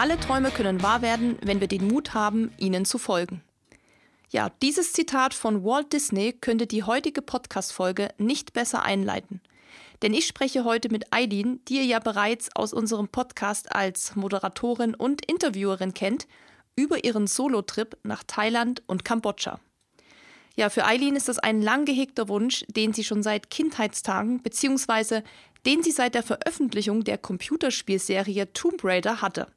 Alle Träume können wahr werden, wenn wir den Mut haben, ihnen zu folgen. Ja, dieses Zitat von Walt Disney könnte die heutige Podcast-Folge nicht besser einleiten. Denn ich spreche heute mit Eileen, die ihr ja bereits aus unserem Podcast als Moderatorin und Interviewerin kennt, über ihren Solo-Trip nach Thailand und Kambodscha. Ja, für Eileen ist das ein lang gehegter Wunsch, den sie schon seit Kindheitstagen bzw. den sie seit der Veröffentlichung der Computerspielserie Tomb Raider hatte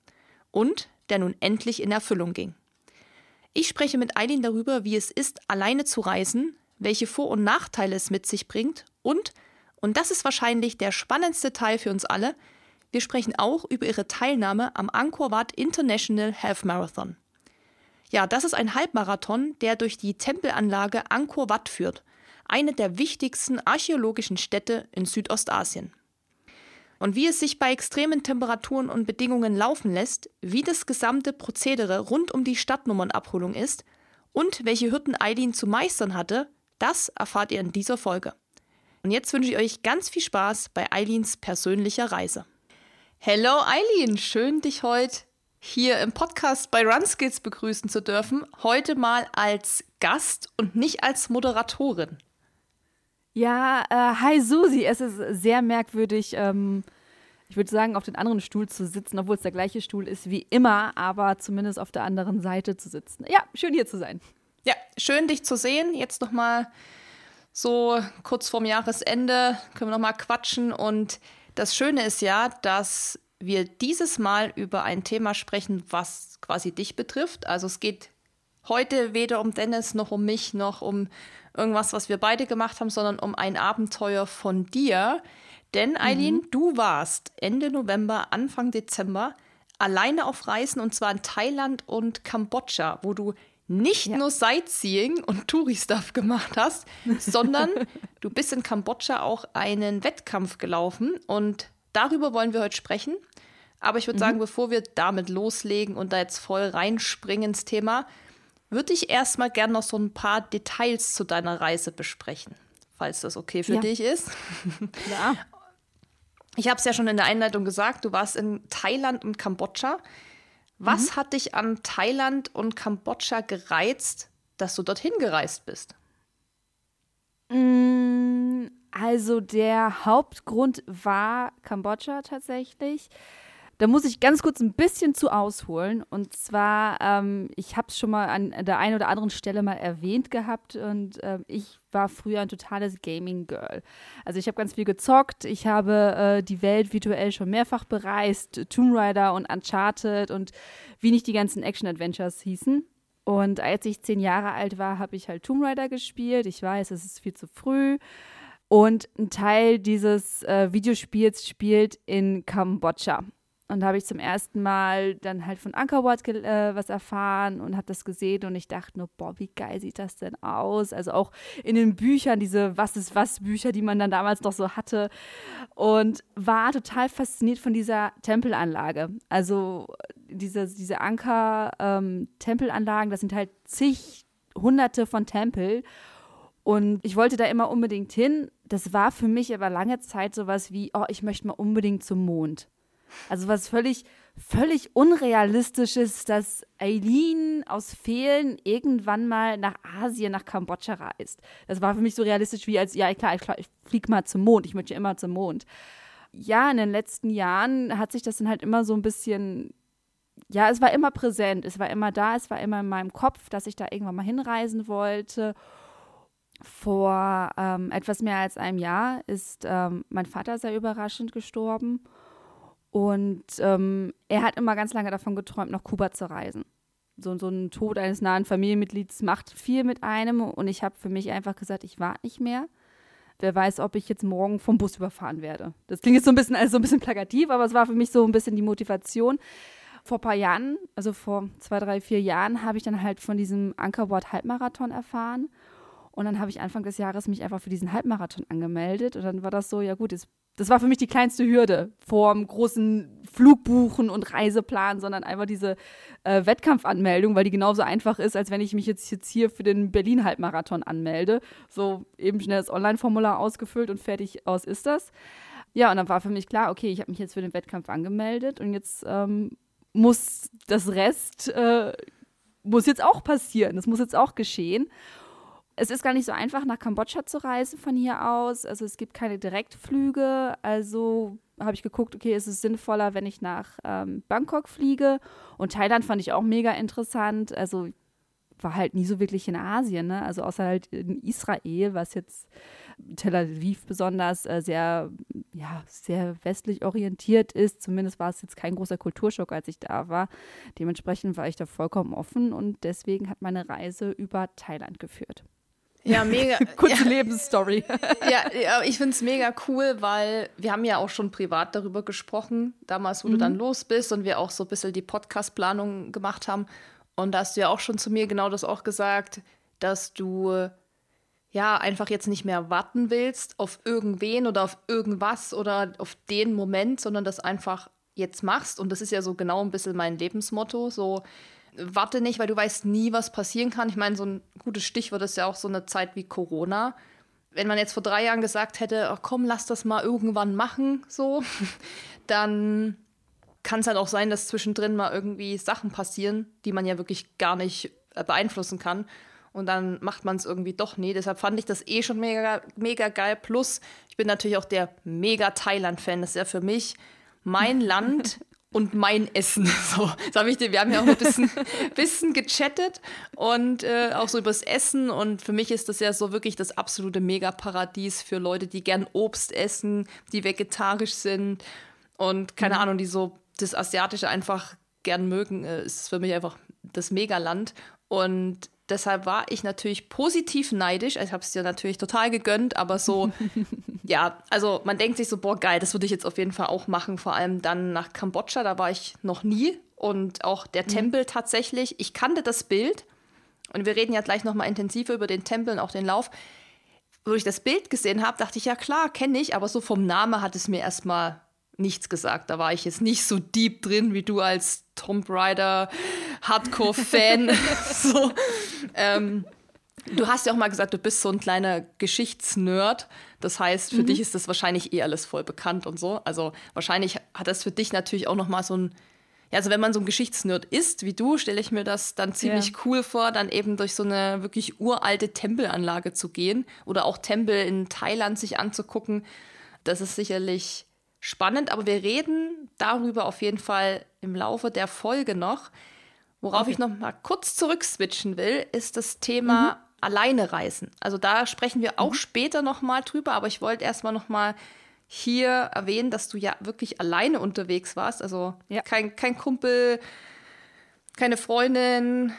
und der nun endlich in Erfüllung ging. Ich spreche mit Eileen darüber, wie es ist, alleine zu reisen, welche Vor- und Nachteile es mit sich bringt und, und das ist wahrscheinlich der spannendste Teil für uns alle, wir sprechen auch über ihre Teilnahme am Angkor Wat International Half Marathon. Ja, das ist ein Halbmarathon, der durch die Tempelanlage Angkor Wat führt, eine der wichtigsten archäologischen Städte in Südostasien. Und wie es sich bei extremen Temperaturen und Bedingungen laufen lässt, wie das gesamte Prozedere rund um die Stadtnummernabholung ist und welche Hürden Eileen zu meistern hatte, das erfahrt ihr in dieser Folge. Und jetzt wünsche ich euch ganz viel Spaß bei Eileens persönlicher Reise. Hello Eileen, schön dich heute hier im Podcast bei Runskills begrüßen zu dürfen. Heute mal als Gast und nicht als Moderatorin. Ja, äh, hi Susi, es ist sehr merkwürdig, ähm, ich würde sagen, auf den anderen Stuhl zu sitzen, obwohl es der gleiche Stuhl ist wie immer, aber zumindest auf der anderen Seite zu sitzen. Ja, schön hier zu sein. Ja, schön dich zu sehen. Jetzt noch mal so kurz vorm Jahresende können wir noch mal quatschen und das Schöne ist ja, dass wir dieses Mal über ein Thema sprechen, was quasi dich betrifft. Also es geht heute weder um Dennis noch um mich noch um irgendwas, was wir beide gemacht haben, sondern um ein Abenteuer von dir. Denn Eileen, mhm. du warst Ende November, Anfang Dezember alleine auf Reisen und zwar in Thailand und Kambodscha, wo du nicht ja. nur Sightseeing und Touri-Stuff gemacht hast, sondern du bist in Kambodscha auch einen Wettkampf gelaufen und darüber wollen wir heute sprechen. Aber ich würde mhm. sagen, bevor wir damit loslegen und da jetzt voll reinspringen ins Thema, würde ich erstmal gerne noch so ein paar Details zu deiner Reise besprechen, falls das okay für ja. dich ist. Ja. Ich habe es ja schon in der Einleitung gesagt, du warst in Thailand und Kambodscha. Was mhm. hat dich an Thailand und Kambodscha gereizt, dass du dorthin gereist bist? Mm, also der Hauptgrund war Kambodscha tatsächlich. Da muss ich ganz kurz ein bisschen zu ausholen. Und zwar, ähm, ich habe es schon mal an der einen oder anderen Stelle mal erwähnt gehabt und äh, ich war früher ein totales Gaming-Girl. Also ich habe ganz viel gezockt, ich habe äh, die Welt virtuell schon mehrfach bereist, Tomb Raider und Uncharted und wie nicht die ganzen Action-Adventures hießen. Und als ich zehn Jahre alt war, habe ich halt Tomb Raider gespielt. Ich weiß, es ist viel zu früh. Und ein Teil dieses äh, Videospiels spielt in Kambodscha. Und da habe ich zum ersten Mal dann halt von Angkor Wat äh, was erfahren und habe das gesehen und ich dachte nur, boah, wie geil sieht das denn aus? Also auch in den Büchern, diese Was ist was Bücher, die man dann damals noch so hatte. Und war total fasziniert von dieser Tempelanlage. Also diese, diese Anker-Tempelanlagen, ähm, das sind halt zig, hunderte von Tempel. Und ich wollte da immer unbedingt hin. Das war für mich aber lange Zeit sowas wie, oh, ich möchte mal unbedingt zum Mond. Also was völlig, völlig unrealistisches, dass Eileen aus Fehlen irgendwann mal nach Asien, nach Kambodscha reist. Das war für mich so realistisch wie als, ja klar, ich, fliege mal zum Mond, ich möchte immer zum Mond. Ja, in den letzten Jahren hat sich das dann halt immer so ein bisschen, ja, es war immer präsent, es war immer da, es war immer in meinem Kopf, dass ich da irgendwann mal hinreisen wollte. Vor ähm, etwas mehr als einem Jahr ist ähm, mein Vater sehr überraschend gestorben. Und ähm, er hat immer ganz lange davon geträumt, nach Kuba zu reisen. So, so ein Tod eines nahen Familienmitglieds macht viel mit einem. Und ich habe für mich einfach gesagt, ich warte nicht mehr. Wer weiß, ob ich jetzt morgen vom Bus überfahren werde. Das klingt jetzt so ein bisschen, also so ein bisschen plakativ, aber es war für mich so ein bisschen die Motivation. Vor ein paar Jahren, also vor zwei, drei, vier Jahren, habe ich dann halt von diesem Ankerwort Halbmarathon erfahren. Und dann habe ich Anfang des Jahres mich einfach für diesen Halbmarathon angemeldet. Und dann war das so, ja gut, jetzt das war für mich die kleinste Hürde vorm großen Flugbuchen und Reiseplan, sondern einfach diese äh, Wettkampfanmeldung, weil die genauso einfach ist, als wenn ich mich jetzt, jetzt hier für den Berlin-Halbmarathon anmelde. So eben schnell das Online-Formular ausgefüllt und fertig aus ist das. Ja, und dann war für mich klar, okay, ich habe mich jetzt für den Wettkampf angemeldet und jetzt ähm, muss das Rest, äh, muss jetzt auch passieren. Das muss jetzt auch geschehen. Es ist gar nicht so einfach, nach Kambodscha zu reisen von hier aus. Also es gibt keine Direktflüge. Also habe ich geguckt, okay, ist es sinnvoller, wenn ich nach ähm, Bangkok fliege. Und Thailand fand ich auch mega interessant. Also war halt nie so wirklich in Asien, ne? Also außer halt in Israel, was jetzt Tel Aviv besonders äh, sehr, ja, sehr westlich orientiert ist. Zumindest war es jetzt kein großer Kulturschock, als ich da war. Dementsprechend war ich da vollkommen offen und deswegen hat meine Reise über Thailand geführt. Ja, mega. Kurze ja. Lebensstory. ja, ja, ich finde es mega cool, weil wir haben ja auch schon privat darüber gesprochen, damals, wo mhm. du dann los bist und wir auch so ein bisschen die Podcast-Planung gemacht haben. Und da hast du ja auch schon zu mir genau das auch gesagt, dass du ja einfach jetzt nicht mehr warten willst auf irgendwen oder auf irgendwas oder auf den Moment, sondern das einfach jetzt machst. Und das ist ja so genau ein bisschen mein Lebensmotto. So, warte nicht, weil du weißt nie, was passieren kann. Ich meine, so ein gutes Stichwort ist ja auch so eine Zeit wie Corona. Wenn man jetzt vor drei Jahren gesagt hätte, oh, komm, lass das mal irgendwann machen, so, dann kann es halt auch sein, dass zwischendrin mal irgendwie Sachen passieren, die man ja wirklich gar nicht äh, beeinflussen kann. Und dann macht man es irgendwie doch nie. Deshalb fand ich das eh schon mega, mega geil. Plus, ich bin natürlich auch der mega Thailand-Fan. Das ist ja für mich mein Land und mein Essen. So, das hab ich dir, wir haben ja auch ein bisschen, bisschen gechattet und äh, auch so übers Essen. Und für mich ist das ja so wirklich das absolute Megaparadies für Leute, die gern Obst essen, die vegetarisch sind und keine mhm. Ahnung, die so das Asiatische einfach gern mögen, äh, ist für mich einfach das Megaland. Und deshalb war ich natürlich positiv neidisch. Ich habe es dir natürlich total gegönnt, aber so, ja, also man denkt sich so, boah, geil, das würde ich jetzt auf jeden Fall auch machen. Vor allem dann nach Kambodscha, da war ich noch nie. Und auch der mhm. Tempel tatsächlich, ich kannte das Bild. Und wir reden ja gleich nochmal intensiver über den Tempel und auch den Lauf. Wo ich das Bild gesehen habe, dachte ich, ja klar, kenne ich, aber so vom Namen hat es mir erstmal nichts gesagt. Da war ich jetzt nicht so deep drin wie du als Tomb Raider Hardcore-Fan. so. ähm, du hast ja auch mal gesagt, du bist so ein kleiner Geschichtsnerd. Das heißt, für mhm. dich ist das wahrscheinlich eh alles voll bekannt und so. Also wahrscheinlich hat das für dich natürlich auch noch mal so ein ja, also wenn man so ein Geschichtsnerd ist wie du, stelle ich mir das dann ziemlich ja. cool vor, dann eben durch so eine wirklich uralte Tempelanlage zu gehen oder auch Tempel in Thailand sich anzugucken. Das ist sicherlich spannend, aber wir reden darüber auf jeden Fall im Laufe der Folge noch. Worauf okay. ich noch mal kurz zurückswitchen will, ist das Thema mhm. alleine reisen. Also da sprechen wir auch mhm. später noch mal drüber, aber ich wollte erst mal noch mal hier erwähnen, dass du ja wirklich alleine unterwegs warst. Also ja. kein, kein Kumpel, keine Freundin,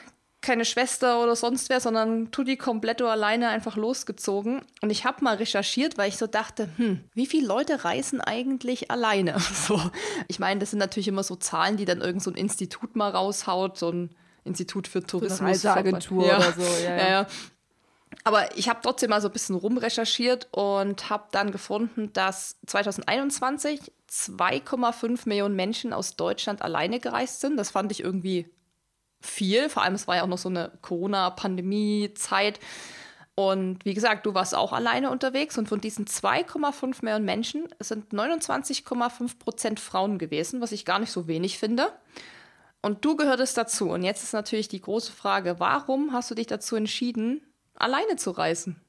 keine Schwester oder sonst wer, sondern Tutti Completo alleine einfach losgezogen. Und ich habe mal recherchiert, weil ich so dachte, hm, wie viele Leute reisen eigentlich alleine? So, ich meine, das sind natürlich immer so Zahlen, die dann irgend so ein Institut mal raushaut, so ein Institut für Tourismus. So Reiseagentur ja. oder so, ja, ja. ja. Aber ich habe trotzdem mal so ein bisschen rumrecherchiert und habe dann gefunden, dass 2021 2,5 Millionen Menschen aus Deutschland alleine gereist sind. Das fand ich irgendwie viel. Vor allem, es war ja auch noch so eine Corona-Pandemie-Zeit. Und wie gesagt, du warst auch alleine unterwegs und von diesen 2,5 Millionen Menschen sind 29,5 Prozent Frauen gewesen, was ich gar nicht so wenig finde. Und du gehörtest dazu. Und jetzt ist natürlich die große Frage, warum hast du dich dazu entschieden, alleine zu reisen?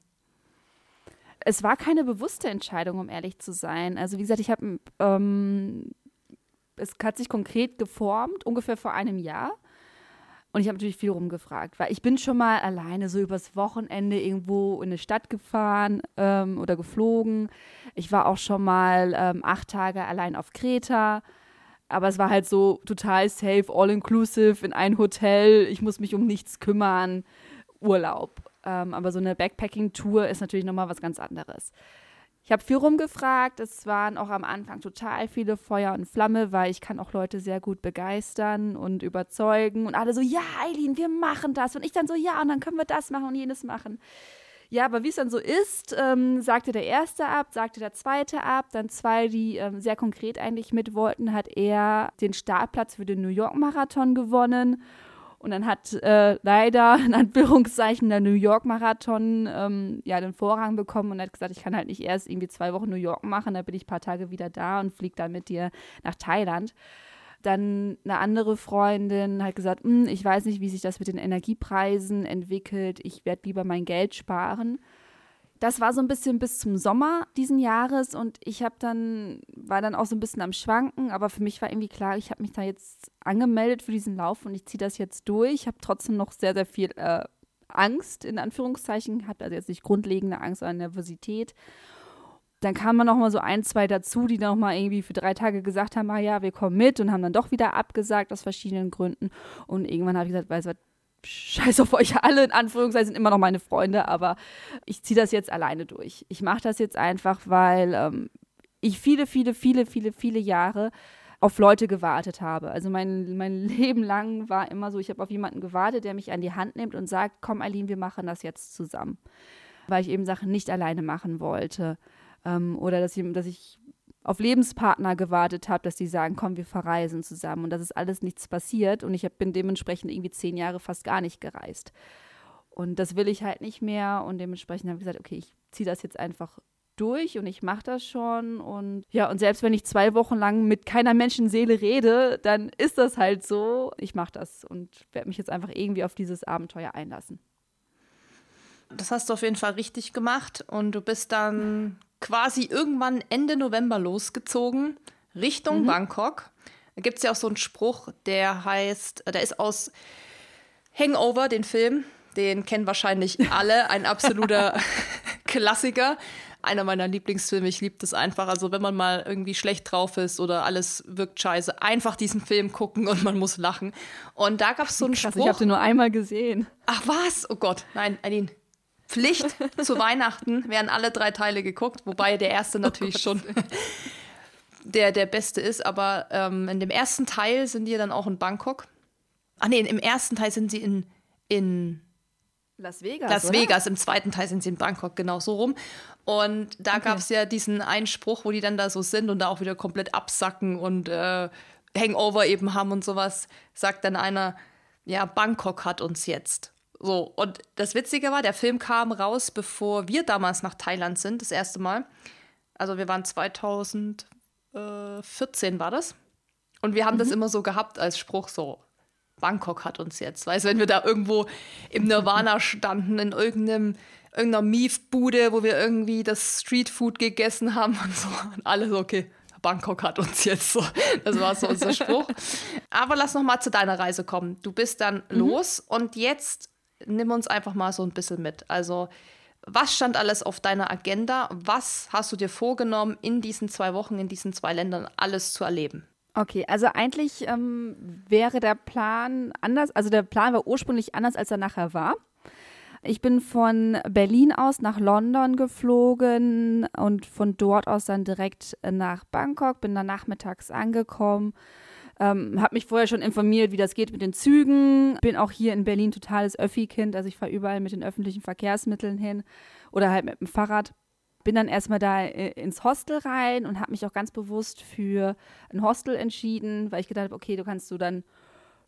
Es war keine bewusste Entscheidung, um ehrlich zu sein. Also wie gesagt, ich habe, ähm, es hat sich konkret geformt, ungefähr vor einem Jahr. Und ich habe natürlich viel rumgefragt, weil ich bin schon mal alleine so übers Wochenende irgendwo in eine Stadt gefahren ähm, oder geflogen. Ich war auch schon mal ähm, acht Tage allein auf Kreta. Aber es war halt so total safe, all inclusive in ein Hotel. Ich muss mich um nichts kümmern. Urlaub. Ähm, aber so eine Backpacking-Tour ist natürlich nochmal was ganz anderes. Ich habe viel rumgefragt. Es waren auch am Anfang total viele Feuer und Flamme, weil ich kann auch Leute sehr gut begeistern und überzeugen. Und alle so, ja, Eileen, wir machen das. Und ich dann so, ja, und dann können wir das machen und jenes machen. Ja, aber wie es dann so ist, ähm, sagte der Erste ab, sagte der Zweite ab, dann zwei, die ähm, sehr konkret eigentlich mit wollten, hat er den Startplatz für den New York Marathon gewonnen und dann hat äh, leider in Anführungszeichen der New York Marathon ähm, ja den Vorrang bekommen und hat gesagt, ich kann halt nicht erst irgendwie zwei Wochen New York machen, da bin ich ein paar Tage wieder da und fliege dann mit dir nach Thailand. Dann eine andere Freundin hat gesagt, hm, ich weiß nicht, wie sich das mit den Energiepreisen entwickelt. Ich werde lieber mein Geld sparen. Das war so ein bisschen bis zum Sommer diesen Jahres und ich habe dann war dann auch so ein bisschen am Schwanken, aber für mich war irgendwie klar, ich habe mich da jetzt angemeldet für diesen Lauf und ich ziehe das jetzt durch. Ich habe trotzdem noch sehr sehr viel äh, Angst in Anführungszeichen gehabt, also jetzt nicht grundlegende Angst, sondern Nervosität dann kamen noch mal so ein, zwei dazu, die noch mal irgendwie für drei Tage gesagt haben, ah ja, wir kommen mit und haben dann doch wieder abgesagt aus verschiedenen Gründen. Und irgendwann habe ich gesagt, weißt du was, scheiß auf euch alle, in Anführungszeichen sind immer noch meine Freunde, aber ich ziehe das jetzt alleine durch. Ich mache das jetzt einfach, weil ähm, ich viele, viele, viele, viele, viele Jahre auf Leute gewartet habe. Also mein, mein Leben lang war immer so, ich habe auf jemanden gewartet, der mich an die Hand nimmt und sagt, komm Aline, wir machen das jetzt zusammen. Weil ich eben Sachen nicht alleine machen wollte. Ähm, oder dass ich, dass ich auf Lebenspartner gewartet habe, dass die sagen, komm, wir verreisen zusammen. Und das ist alles nichts passiert. Und ich hab, bin dementsprechend irgendwie zehn Jahre fast gar nicht gereist. Und das will ich halt nicht mehr. Und dementsprechend habe ich gesagt, okay, ich ziehe das jetzt einfach durch und ich mache das schon. Und ja, und selbst wenn ich zwei Wochen lang mit keiner Menschenseele rede, dann ist das halt so. Ich mache das und werde mich jetzt einfach irgendwie auf dieses Abenteuer einlassen. Das hast du auf jeden Fall richtig gemacht und du bist dann quasi irgendwann Ende November losgezogen Richtung mhm. Bangkok. Da gibt es ja auch so einen Spruch, der heißt, der ist aus Hangover, den Film. Den kennen wahrscheinlich alle. Ein absoluter Klassiker. Einer meiner Lieblingsfilme. Ich liebe das einfach. Also, wenn man mal irgendwie schlecht drauf ist oder alles wirkt scheiße, einfach diesen Film gucken und man muss lachen. Und da gab es so einen Krass, Spruch. Ich habe den nur einmal gesehen. Ach was? Oh Gott. Nein, Aline, Pflicht zu Weihnachten werden alle drei Teile geguckt, wobei der erste oh natürlich oh schon der, der beste ist. Aber ähm, in dem ersten Teil sind die dann auch in Bangkok. Ah nee, im ersten Teil sind sie in, in Las Vegas. Las Vegas, im zweiten Teil sind sie in Bangkok, genau so rum. Und da okay. gab es ja diesen Einspruch, wo die dann da so sind und da auch wieder komplett absacken und äh, Hangover eben haben und sowas. Sagt dann einer, ja, Bangkok hat uns jetzt. So, und das Witzige war, der Film kam raus, bevor wir damals nach Thailand sind, das erste Mal. Also wir waren 2014 war das. Und wir haben mhm. das immer so gehabt als Spruch, so, Bangkok hat uns jetzt. Weißt du, wenn wir da irgendwo im Nirvana standen, in irgendeinem, irgendeiner Miefbude, wo wir irgendwie das Streetfood gegessen haben und so. Und alle so, okay, Bangkok hat uns jetzt so. Das war so unser Spruch. Aber lass noch mal zu deiner Reise kommen. Du bist dann mhm. los und jetzt nimm uns einfach mal so ein bisschen mit. Also, was stand alles auf deiner Agenda? Was hast du dir vorgenommen, in diesen zwei Wochen, in diesen zwei Ländern alles zu erleben? Okay, also eigentlich ähm, wäre der Plan anders, also der Plan war ursprünglich anders, als er nachher war. Ich bin von Berlin aus nach London geflogen und von dort aus dann direkt nach Bangkok, bin dann nachmittags angekommen ähm, habe mich vorher schon informiert, wie das geht mit den Zügen. Bin auch hier in Berlin totales Öffi-Kind. Also ich fahre überall mit den öffentlichen Verkehrsmitteln hin oder halt mit dem Fahrrad. Bin dann erstmal da äh, ins Hostel rein und habe mich auch ganz bewusst für ein Hostel entschieden, weil ich gedacht habe, okay, du kannst du dann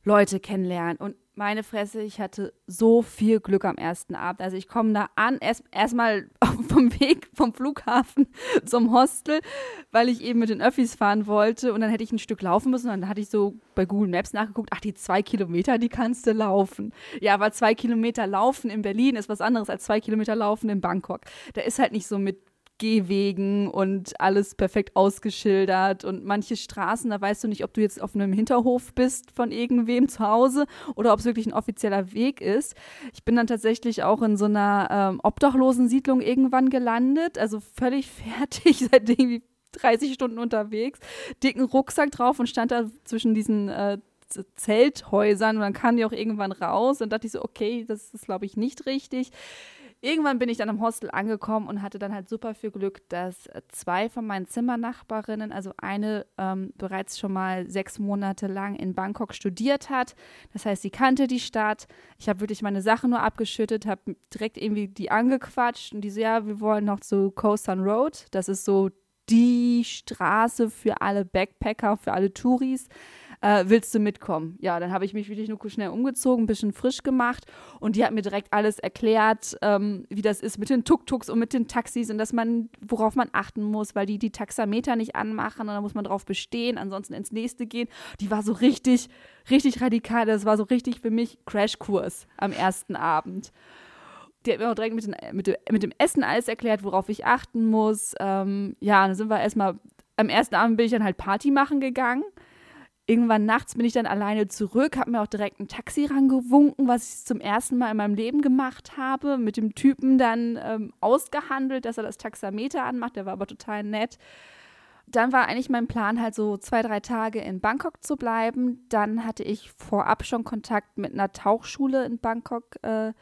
Leute kennenlernen. Und meine Fresse, ich hatte so viel Glück am ersten Abend. Also ich komme da an, erstmal erst vom Weg vom Flughafen zum Hostel, weil ich eben mit den Öffis fahren wollte und dann hätte ich ein Stück laufen müssen und dann hatte ich so bei Google Maps nachgeguckt, ach, die zwei Kilometer, die kannst du laufen. Ja, aber zwei Kilometer laufen in Berlin ist was anderes als zwei Kilometer laufen in Bangkok. Da ist halt nicht so mit Gehwegen und alles perfekt ausgeschildert. Und manche Straßen, da weißt du nicht, ob du jetzt auf einem Hinterhof bist von irgendwem zu Hause oder ob es wirklich ein offizieller Weg ist. Ich bin dann tatsächlich auch in so einer ähm, Obdachlosensiedlung irgendwann gelandet, also völlig fertig, seit irgendwie 30 Stunden unterwegs, dicken Rucksack drauf und stand da zwischen diesen äh, Zelthäusern. Und dann kam die auch irgendwann raus. Und dachte ich so, okay, das ist glaube ich nicht richtig irgendwann bin ich dann am Hostel angekommen und hatte dann halt super viel Glück, dass äh, zwei von meinen Zimmernachbarinnen, also eine ähm, bereits schon mal sechs Monate lang in Bangkok studiert hat. Das heißt, sie kannte die Stadt. Ich habe wirklich meine Sachen nur abgeschüttet, habe direkt irgendwie die angequatscht und die so, ja, wir wollen noch zu Koh San Road. Das ist so die Straße für alle Backpacker, für alle Touris. Äh, willst du mitkommen? Ja, dann habe ich mich wirklich nur schnell umgezogen, ein bisschen frisch gemacht und die hat mir direkt alles erklärt, ähm, wie das ist mit den Tuk-Tuks und mit den Taxis und dass man, worauf man achten muss, weil die die Taxameter nicht anmachen und da muss man drauf bestehen, ansonsten ins nächste gehen. Die war so richtig, richtig radikal. Das war so richtig für mich Crashkurs am ersten Abend die hat mir auch direkt mit, den, mit, dem, mit dem Essen alles erklärt, worauf ich achten muss. Ähm, ja, dann sind wir erstmal, am ersten Abend bin ich dann halt Party machen gegangen. Irgendwann nachts bin ich dann alleine zurück, habe mir auch direkt ein Taxi rangewunken, was ich zum ersten Mal in meinem Leben gemacht habe. Mit dem Typen dann ähm, ausgehandelt, dass er das Taxameter anmacht. Der war aber total nett. Dann war eigentlich mein Plan, halt so zwei, drei Tage in Bangkok zu bleiben. Dann hatte ich vorab schon Kontakt mit einer Tauchschule in Bangkok. Äh,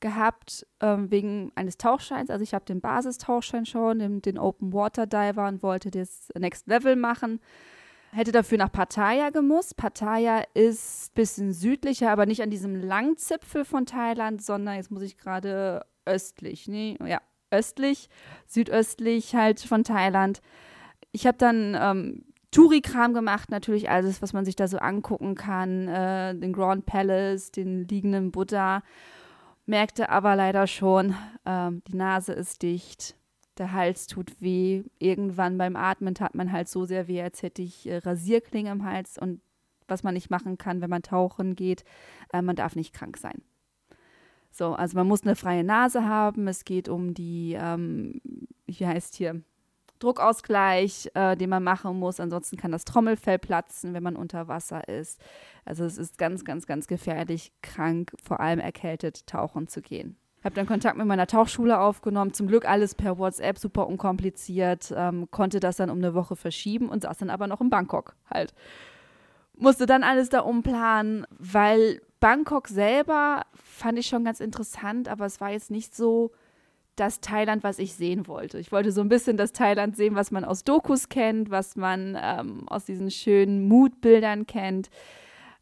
gehabt ähm, wegen eines Tauchscheins. Also ich habe den Basistauchschein schon, den, den Open Water Diver und wollte das Next Level machen. Hätte dafür nach Pattaya gemusst. Pattaya ist ein bisschen südlicher, aber nicht an diesem langen Zipfel von Thailand, sondern jetzt muss ich gerade östlich, nee, ja, östlich, südöstlich halt von Thailand. Ich habe dann ähm, Touri-Kram gemacht, natürlich alles, was man sich da so angucken kann. Äh, den Grand Palace, den liegenden Buddha merkte aber leider schon, ähm, die Nase ist dicht, der Hals tut weh. Irgendwann beim Atmen tat man halt so sehr weh, als hätte ich äh, Rasierklinge im Hals und was man nicht machen kann, wenn man tauchen geht, äh, man darf nicht krank sein. So, also man muss eine freie Nase haben. Es geht um die, ähm, wie heißt hier, Druckausgleich, äh, den man machen muss. Ansonsten kann das Trommelfell platzen, wenn man unter Wasser ist. Also es ist ganz, ganz, ganz gefährlich, krank, vor allem erkältet, tauchen zu gehen. Habe dann Kontakt mit meiner Tauchschule aufgenommen. Zum Glück alles per WhatsApp, super unkompliziert. Ähm, konnte das dann um eine Woche verschieben und saß dann aber noch in Bangkok halt. Musste dann alles da umplanen, weil Bangkok selber fand ich schon ganz interessant, aber es war jetzt nicht so das Thailand, was ich sehen wollte. Ich wollte so ein bisschen das Thailand sehen, was man aus Dokus kennt, was man ähm, aus diesen schönen Moodbildern kennt.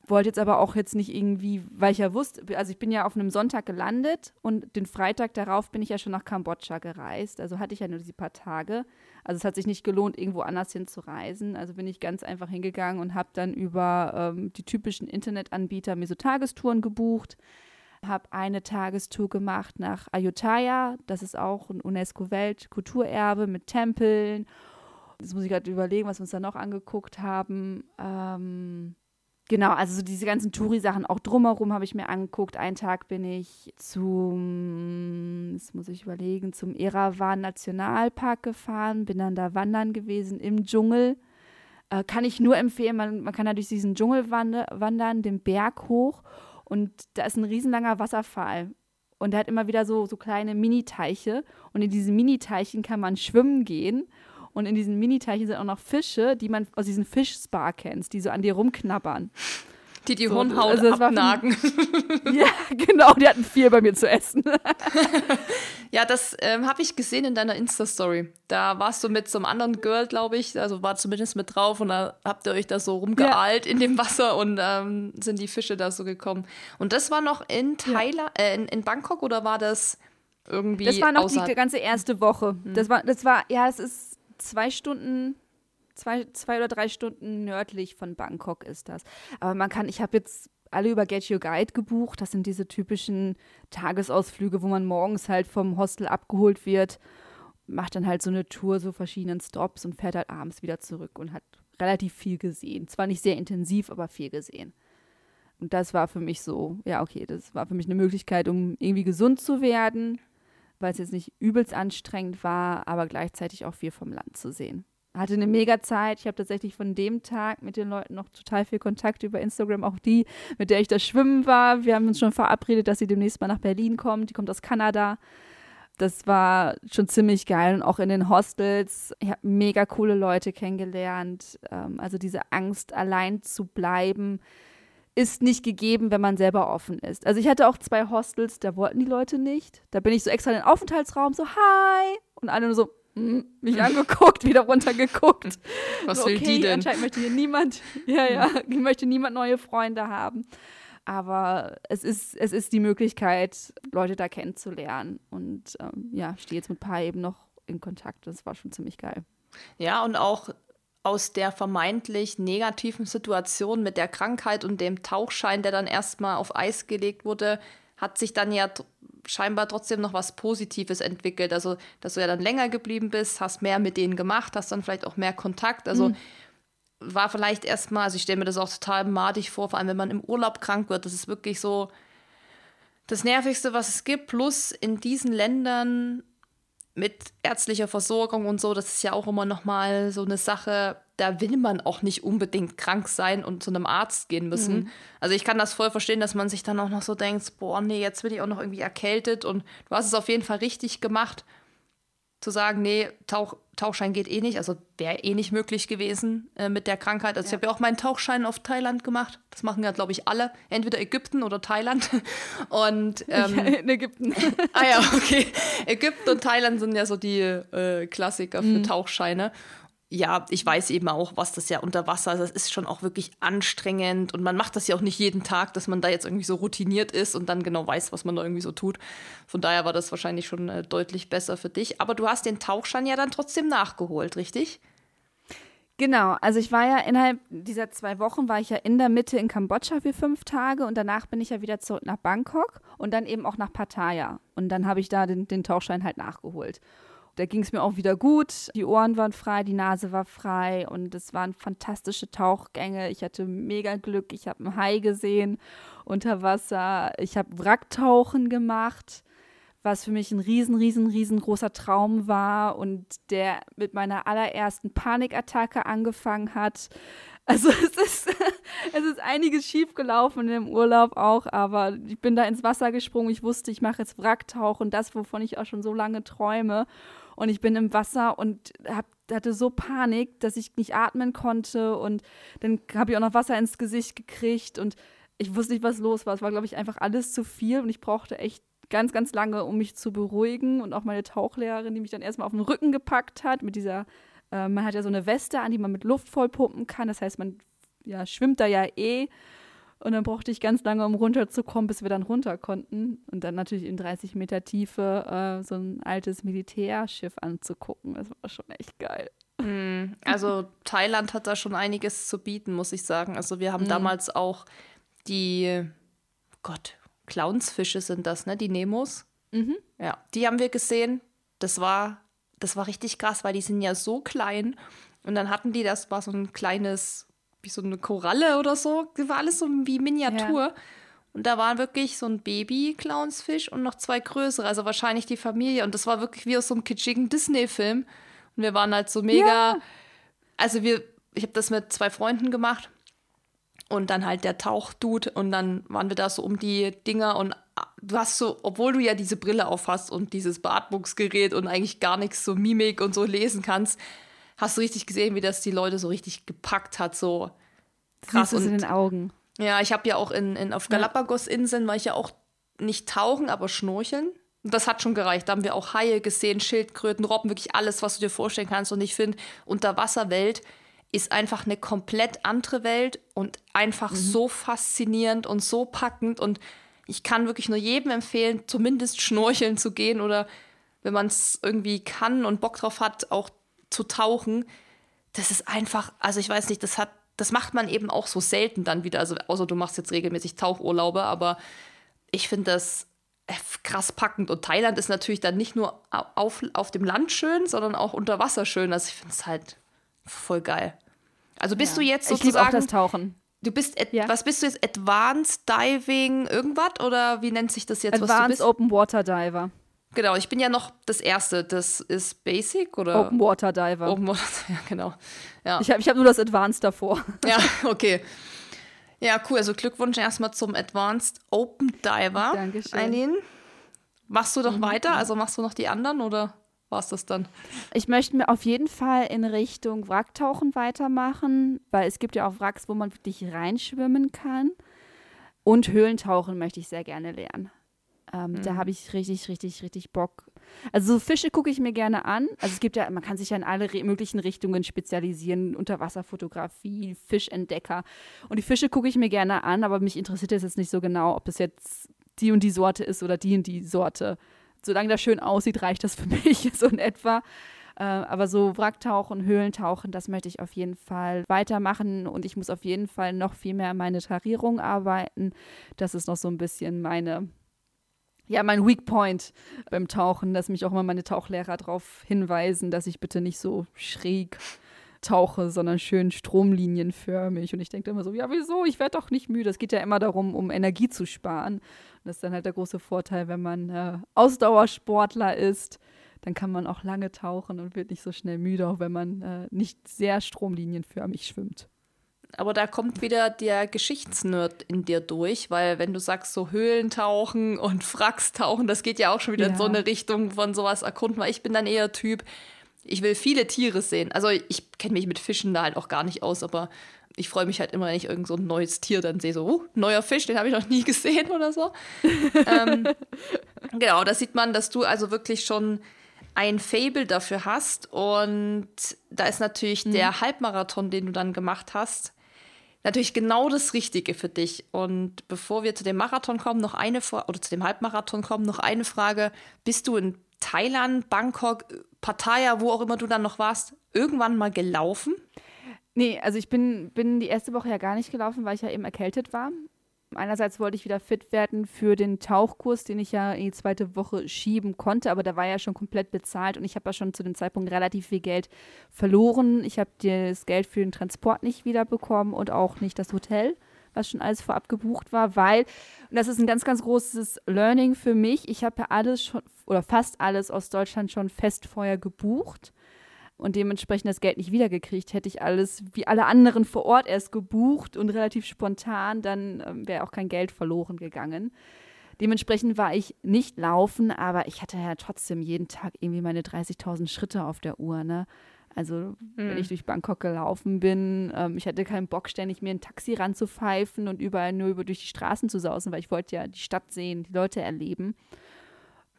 Wollte jetzt aber auch jetzt nicht irgendwie, weil ich ja wusste, also ich bin ja auf einem Sonntag gelandet und den Freitag darauf bin ich ja schon nach Kambodscha gereist. Also hatte ich ja nur diese paar Tage. Also es hat sich nicht gelohnt, irgendwo anders hinzureisen. Also bin ich ganz einfach hingegangen und habe dann über ähm, die typischen Internetanbieter mir so Tagestouren gebucht habe eine Tagestour gemacht nach Ayutthaya. Das ist auch ein UNESCO-Weltkulturerbe mit Tempeln. Jetzt muss ich gerade überlegen, was wir uns da noch angeguckt haben. Ähm, genau, also so diese ganzen Touri-Sachen auch drumherum habe ich mir angeguckt. Einen Tag bin ich zum, das muss ich überlegen, zum Erawan Nationalpark gefahren, bin dann da wandern gewesen im Dschungel. Äh, kann ich nur empfehlen, man, man kann da durch diesen Dschungel wandern, den Berg hoch und da ist ein riesenlanger Wasserfall. Und der hat immer wieder so, so kleine Mini-Teiche. Und in diesen Mini-Teichen kann man schwimmen gehen. Und in diesen Mini-Teichen sind auch noch Fische, die man aus diesem Fischspa kennt, die so an dir rumknabbern. Die die so, Hornhaut also abnagen. Von, ja, genau, die hatten viel bei mir zu essen. ja, das ähm, habe ich gesehen in deiner Insta-Story. Da warst du mit so einem anderen Girl, glaube ich, also war zumindest mit drauf und da habt ihr euch da so rumgeahlt ja. in dem Wasser und ähm, sind die Fische da so gekommen. Und das war noch in Thailand, ja. äh, in, in, Bangkok oder war das irgendwie Das war noch die ganze erste Woche. Hm. Das war, das war, ja, es ist zwei Stunden Zwei, zwei oder drei Stunden nördlich von Bangkok ist das. Aber man kann, ich habe jetzt alle über Get Your Guide gebucht. Das sind diese typischen Tagesausflüge, wo man morgens halt vom Hostel abgeholt wird, macht dann halt so eine Tour, so verschiedenen Stops und fährt halt abends wieder zurück und hat relativ viel gesehen. Zwar nicht sehr intensiv, aber viel gesehen. Und das war für mich so, ja, okay, das war für mich eine Möglichkeit, um irgendwie gesund zu werden, weil es jetzt nicht übelst anstrengend war, aber gleichzeitig auch viel vom Land zu sehen hatte eine mega Zeit. Ich habe tatsächlich von dem Tag mit den Leuten noch total viel Kontakt über Instagram, auch die, mit der ich da schwimmen war. Wir haben uns schon verabredet, dass sie demnächst mal nach Berlin kommt. Die kommt aus Kanada. Das war schon ziemlich geil und auch in den Hostels. Ich habe mega coole Leute kennengelernt. Ähm, also diese Angst, allein zu bleiben, ist nicht gegeben, wenn man selber offen ist. Also ich hatte auch zwei Hostels, da wollten die Leute nicht. Da bin ich so extra in den Aufenthaltsraum, so hi. Und alle nur so, hm, mich angeguckt, wieder runtergeguckt. Was so, will die denn? Anscheinend möchte hier niemand, ja, ja, möchte niemand neue Freunde haben. Aber es ist, es ist die Möglichkeit, Leute da kennenzulernen. Und ähm, ja, stehe jetzt mit ein paar eben noch in Kontakt. Das war schon ziemlich geil. Ja, und auch aus der vermeintlich negativen Situation mit der Krankheit und dem Tauchschein, der dann erstmal auf Eis gelegt wurde, hat sich dann ja scheinbar trotzdem noch was Positives entwickelt. Also, dass du ja dann länger geblieben bist, hast mehr mit denen gemacht, hast dann vielleicht auch mehr Kontakt. Also mhm. war vielleicht erstmal, also ich stelle mir das auch total madig vor, vor allem wenn man im Urlaub krank wird. Das ist wirklich so das Nervigste, was es gibt. Plus in diesen Ländern mit ärztlicher Versorgung und so, das ist ja auch immer noch mal so eine Sache, da will man auch nicht unbedingt krank sein und zu einem Arzt gehen müssen. Mhm. Also ich kann das voll verstehen, dass man sich dann auch noch so denkt, boah, nee, jetzt bin ich auch noch irgendwie erkältet und du hast es auf jeden Fall richtig gemacht zu sagen, nee, Tauch, Tauchschein geht eh nicht, also wäre eh nicht möglich gewesen äh, mit der Krankheit. Also ja. ich habe ja auch meinen Tauchschein auf Thailand gemacht. Das machen ja, glaube ich, alle, entweder Ägypten oder Thailand. Und ähm, in Ägypten. ah ja, okay. Ägypten und Thailand sind ja so die äh, Klassiker für mhm. Tauchscheine ja, ich weiß eben auch, was das ja unter Wasser ist. Das ist schon auch wirklich anstrengend und man macht das ja auch nicht jeden Tag, dass man da jetzt irgendwie so routiniert ist und dann genau weiß, was man da irgendwie so tut. Von daher war das wahrscheinlich schon äh, deutlich besser für dich. Aber du hast den Tauchschein ja dann trotzdem nachgeholt, richtig? Genau, also ich war ja innerhalb dieser zwei Wochen, war ich ja in der Mitte in Kambodscha für fünf Tage und danach bin ich ja wieder zurück nach Bangkok und dann eben auch nach Pattaya. Und dann habe ich da den, den Tauchschein halt nachgeholt da ging es mir auch wieder gut. Die Ohren waren frei, die Nase war frei und es waren fantastische Tauchgänge. Ich hatte mega Glück. Ich habe einen Hai gesehen unter Wasser. Ich habe Wracktauchen gemacht, was für mich ein riesen, riesen, riesengroßer Traum war und der mit meiner allerersten Panikattacke angefangen hat. Also es ist, es ist einiges schiefgelaufen im Urlaub auch, aber ich bin da ins Wasser gesprungen. Ich wusste, ich mache jetzt Wracktauchen, das, wovon ich auch schon so lange träume. Und ich bin im Wasser und hab, hatte so Panik, dass ich nicht atmen konnte. Und dann habe ich auch noch Wasser ins Gesicht gekriegt und ich wusste nicht, was los war. Es war, glaube ich, einfach alles zu viel und ich brauchte echt ganz, ganz lange, um mich zu beruhigen. Und auch meine Tauchlehrerin, die mich dann erstmal auf den Rücken gepackt hat, mit dieser, äh, man hat ja so eine Weste an, die man mit Luft vollpumpen kann. Das heißt, man ja, schwimmt da ja eh. Und dann brauchte ich ganz lange, um runterzukommen, bis wir dann runter konnten. Und dann natürlich in 30 Meter Tiefe äh, so ein altes Militärschiff anzugucken. Das war schon echt geil. Mm, also Thailand hat da schon einiges zu bieten, muss ich sagen. Also wir haben mm. damals auch die, Gott, Clownsfische sind das, ne? Die Nemos. Mhm. Ja, die haben wir gesehen. Das war, das war richtig krass, weil die sind ja so klein. Und dann hatten die, das war so ein kleines wie so eine Koralle oder so. Das war alles so wie Miniatur. Ja. Und da war wirklich so ein Baby-Clownsfisch und noch zwei größere, also wahrscheinlich die Familie. Und das war wirklich wie aus so einem kitschigen Disney-Film. Und wir waren halt so mega. Ja. Also wir, ich habe das mit zwei Freunden gemacht und dann halt der Tauchdude und dann waren wir da so um die Dinger und du hast so, obwohl du ja diese Brille aufhast und dieses Beatmungsgerät und eigentlich gar nichts so Mimik und so lesen kannst, hast du richtig gesehen, wie das die Leute so richtig gepackt hat, so krass. Siehst in den Augen. Ja, ich habe ja auch in, in auf Galapagos-Inseln, war ich ja auch nicht tauchen, aber schnorcheln. Das hat schon gereicht. Da haben wir auch Haie gesehen, Schildkröten, Robben, wirklich alles, was du dir vorstellen kannst. Und ich finde, Unterwasserwelt ist einfach eine komplett andere Welt und einfach mhm. so faszinierend und so packend. Und ich kann wirklich nur jedem empfehlen, zumindest schnorcheln zu gehen oder wenn man es irgendwie kann und Bock drauf hat, auch zu tauchen, das ist einfach, also ich weiß nicht, das hat, das macht man eben auch so selten dann wieder. Also außer du machst jetzt regelmäßig Tauchurlaube, aber ich finde das krass packend. Und Thailand ist natürlich dann nicht nur auf, auf dem Land schön, sondern auch unter Wasser schön. Also ich finde es halt voll geil. Also bist ja. du jetzt sozusagen. Ich liebe auch das Tauchen. Du bist, ja. was bist du jetzt? Advanced Diving irgendwas? Oder wie nennt sich das jetzt, Advanced Open Water Diver. Genau, ich bin ja noch das Erste. Das ist Basic oder? Open Water Diver. Open Water, ja, genau. Ja. Ich habe ich hab nur das Advanced davor. Ja, okay. Ja, cool. Also Glückwunsch erstmal zum Advanced Open Diver. Dankeschön. Eileen, machst du doch mhm. weiter? Also machst du noch die anderen oder war es das dann? Ich möchte mir auf jeden Fall in Richtung Wracktauchen weitermachen, weil es gibt ja auch Wracks, wo man wirklich reinschwimmen kann. Und Höhlentauchen möchte ich sehr gerne lernen. Ähm, mhm. Da habe ich richtig, richtig, richtig Bock. Also so Fische gucke ich mir gerne an. Also es gibt ja, man kann sich ja in alle möglichen Richtungen spezialisieren, Unterwasserfotografie, Fischentdecker. Und die Fische gucke ich mir gerne an, aber mich interessiert es jetzt nicht so genau, ob das jetzt die und die Sorte ist oder die und die Sorte. Solange das schön aussieht, reicht das für mich so in etwa. Äh, aber so Wracktauchen, Höhlentauchen, das möchte ich auf jeden Fall weitermachen und ich muss auf jeden Fall noch viel mehr an meine Tarierung arbeiten. Das ist noch so ein bisschen meine ja, mein Weak Point beim Tauchen, dass mich auch immer meine Tauchlehrer darauf hinweisen, dass ich bitte nicht so schräg tauche, sondern schön stromlinienförmig. Und ich denke immer so, ja, wieso? Ich werde doch nicht müde. Es geht ja immer darum, um Energie zu sparen. Und das ist dann halt der große Vorteil, wenn man äh, Ausdauersportler ist, dann kann man auch lange tauchen und wird nicht so schnell müde, auch wenn man äh, nicht sehr stromlinienförmig schwimmt. Aber da kommt wieder der Geschichtsnerd in dir durch, weil wenn du sagst, so Höhlentauchen und Wrackstauchen, das geht ja auch schon wieder ja. in so eine Richtung von sowas erkunden, weil ich bin dann eher Typ, ich will viele Tiere sehen. Also ich kenne mich mit Fischen da halt auch gar nicht aus, aber ich freue mich halt immer, wenn ich irgend so ein neues Tier dann sehe, so, uh, neuer Fisch, den habe ich noch nie gesehen oder so. ähm, genau, da sieht man, dass du also wirklich schon ein Fable dafür hast und da ist natürlich mhm. der Halbmarathon, den du dann gemacht hast, natürlich genau das Richtige für dich. Und bevor wir zu dem Marathon kommen, noch eine Frage, oder zu dem Halbmarathon kommen, noch eine Frage. Bist du in Thailand, Bangkok, Pattaya, wo auch immer du dann noch warst, irgendwann mal gelaufen? Nee, also ich bin, bin die erste Woche ja gar nicht gelaufen, weil ich ja eben erkältet war. Einerseits wollte ich wieder fit werden für den Tauchkurs, den ich ja in die zweite Woche schieben konnte, aber da war ja schon komplett bezahlt und ich habe ja schon zu dem Zeitpunkt relativ viel Geld verloren. Ich habe das Geld für den Transport nicht wiederbekommen und auch nicht das Hotel, was schon alles vorab gebucht war, weil, und das ist ein ganz, ganz großes Learning für mich, ich habe ja alles schon oder fast alles aus Deutschland schon fest vorher gebucht und dementsprechend das Geld nicht wiedergekriegt, hätte ich alles wie alle anderen vor Ort erst gebucht und relativ spontan, dann ähm, wäre auch kein Geld verloren gegangen. Dementsprechend war ich nicht laufen, aber ich hatte ja trotzdem jeden Tag irgendwie meine 30.000 Schritte auf der Uhr. Ne? Also, mhm. wenn hm. ich durch Bangkok gelaufen bin, ähm, ich hatte keinen Bock, ständig mir ein Taxi ranzupfeifen und überall nur über durch die Straßen zu sausen, weil ich wollte ja die Stadt sehen, die Leute erleben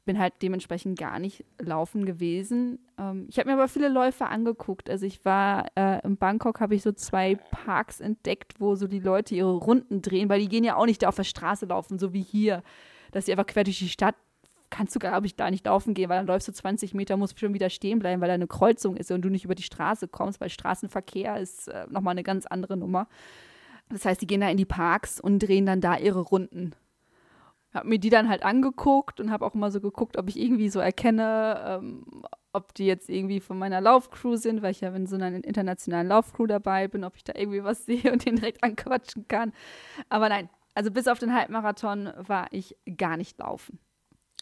bin halt dementsprechend gar nicht laufen gewesen. Ähm, ich habe mir aber viele Läufe angeguckt. Also ich war äh, in Bangkok, habe ich so zwei Parks entdeckt, wo so die Leute ihre Runden drehen, weil die gehen ja auch nicht da auf der Straße laufen, so wie hier, dass sie einfach quer durch die Stadt kannst du, glaube ich, da nicht laufen gehen, weil dann läufst du 20 Meter, musst schon wieder stehen bleiben, weil da eine Kreuzung ist und du nicht über die Straße kommst, weil Straßenverkehr ist äh, nochmal eine ganz andere Nummer. Das heißt, die gehen da in die Parks und drehen dann da ihre Runden habe mir die dann halt angeguckt und habe auch immer so geguckt, ob ich irgendwie so erkenne, ähm, ob die jetzt irgendwie von meiner Laufcrew sind, weil ich ja in so einer internationalen Laufcrew dabei bin, ob ich da irgendwie was sehe und den direkt anquatschen kann. Aber nein, also bis auf den Halbmarathon war ich gar nicht laufen.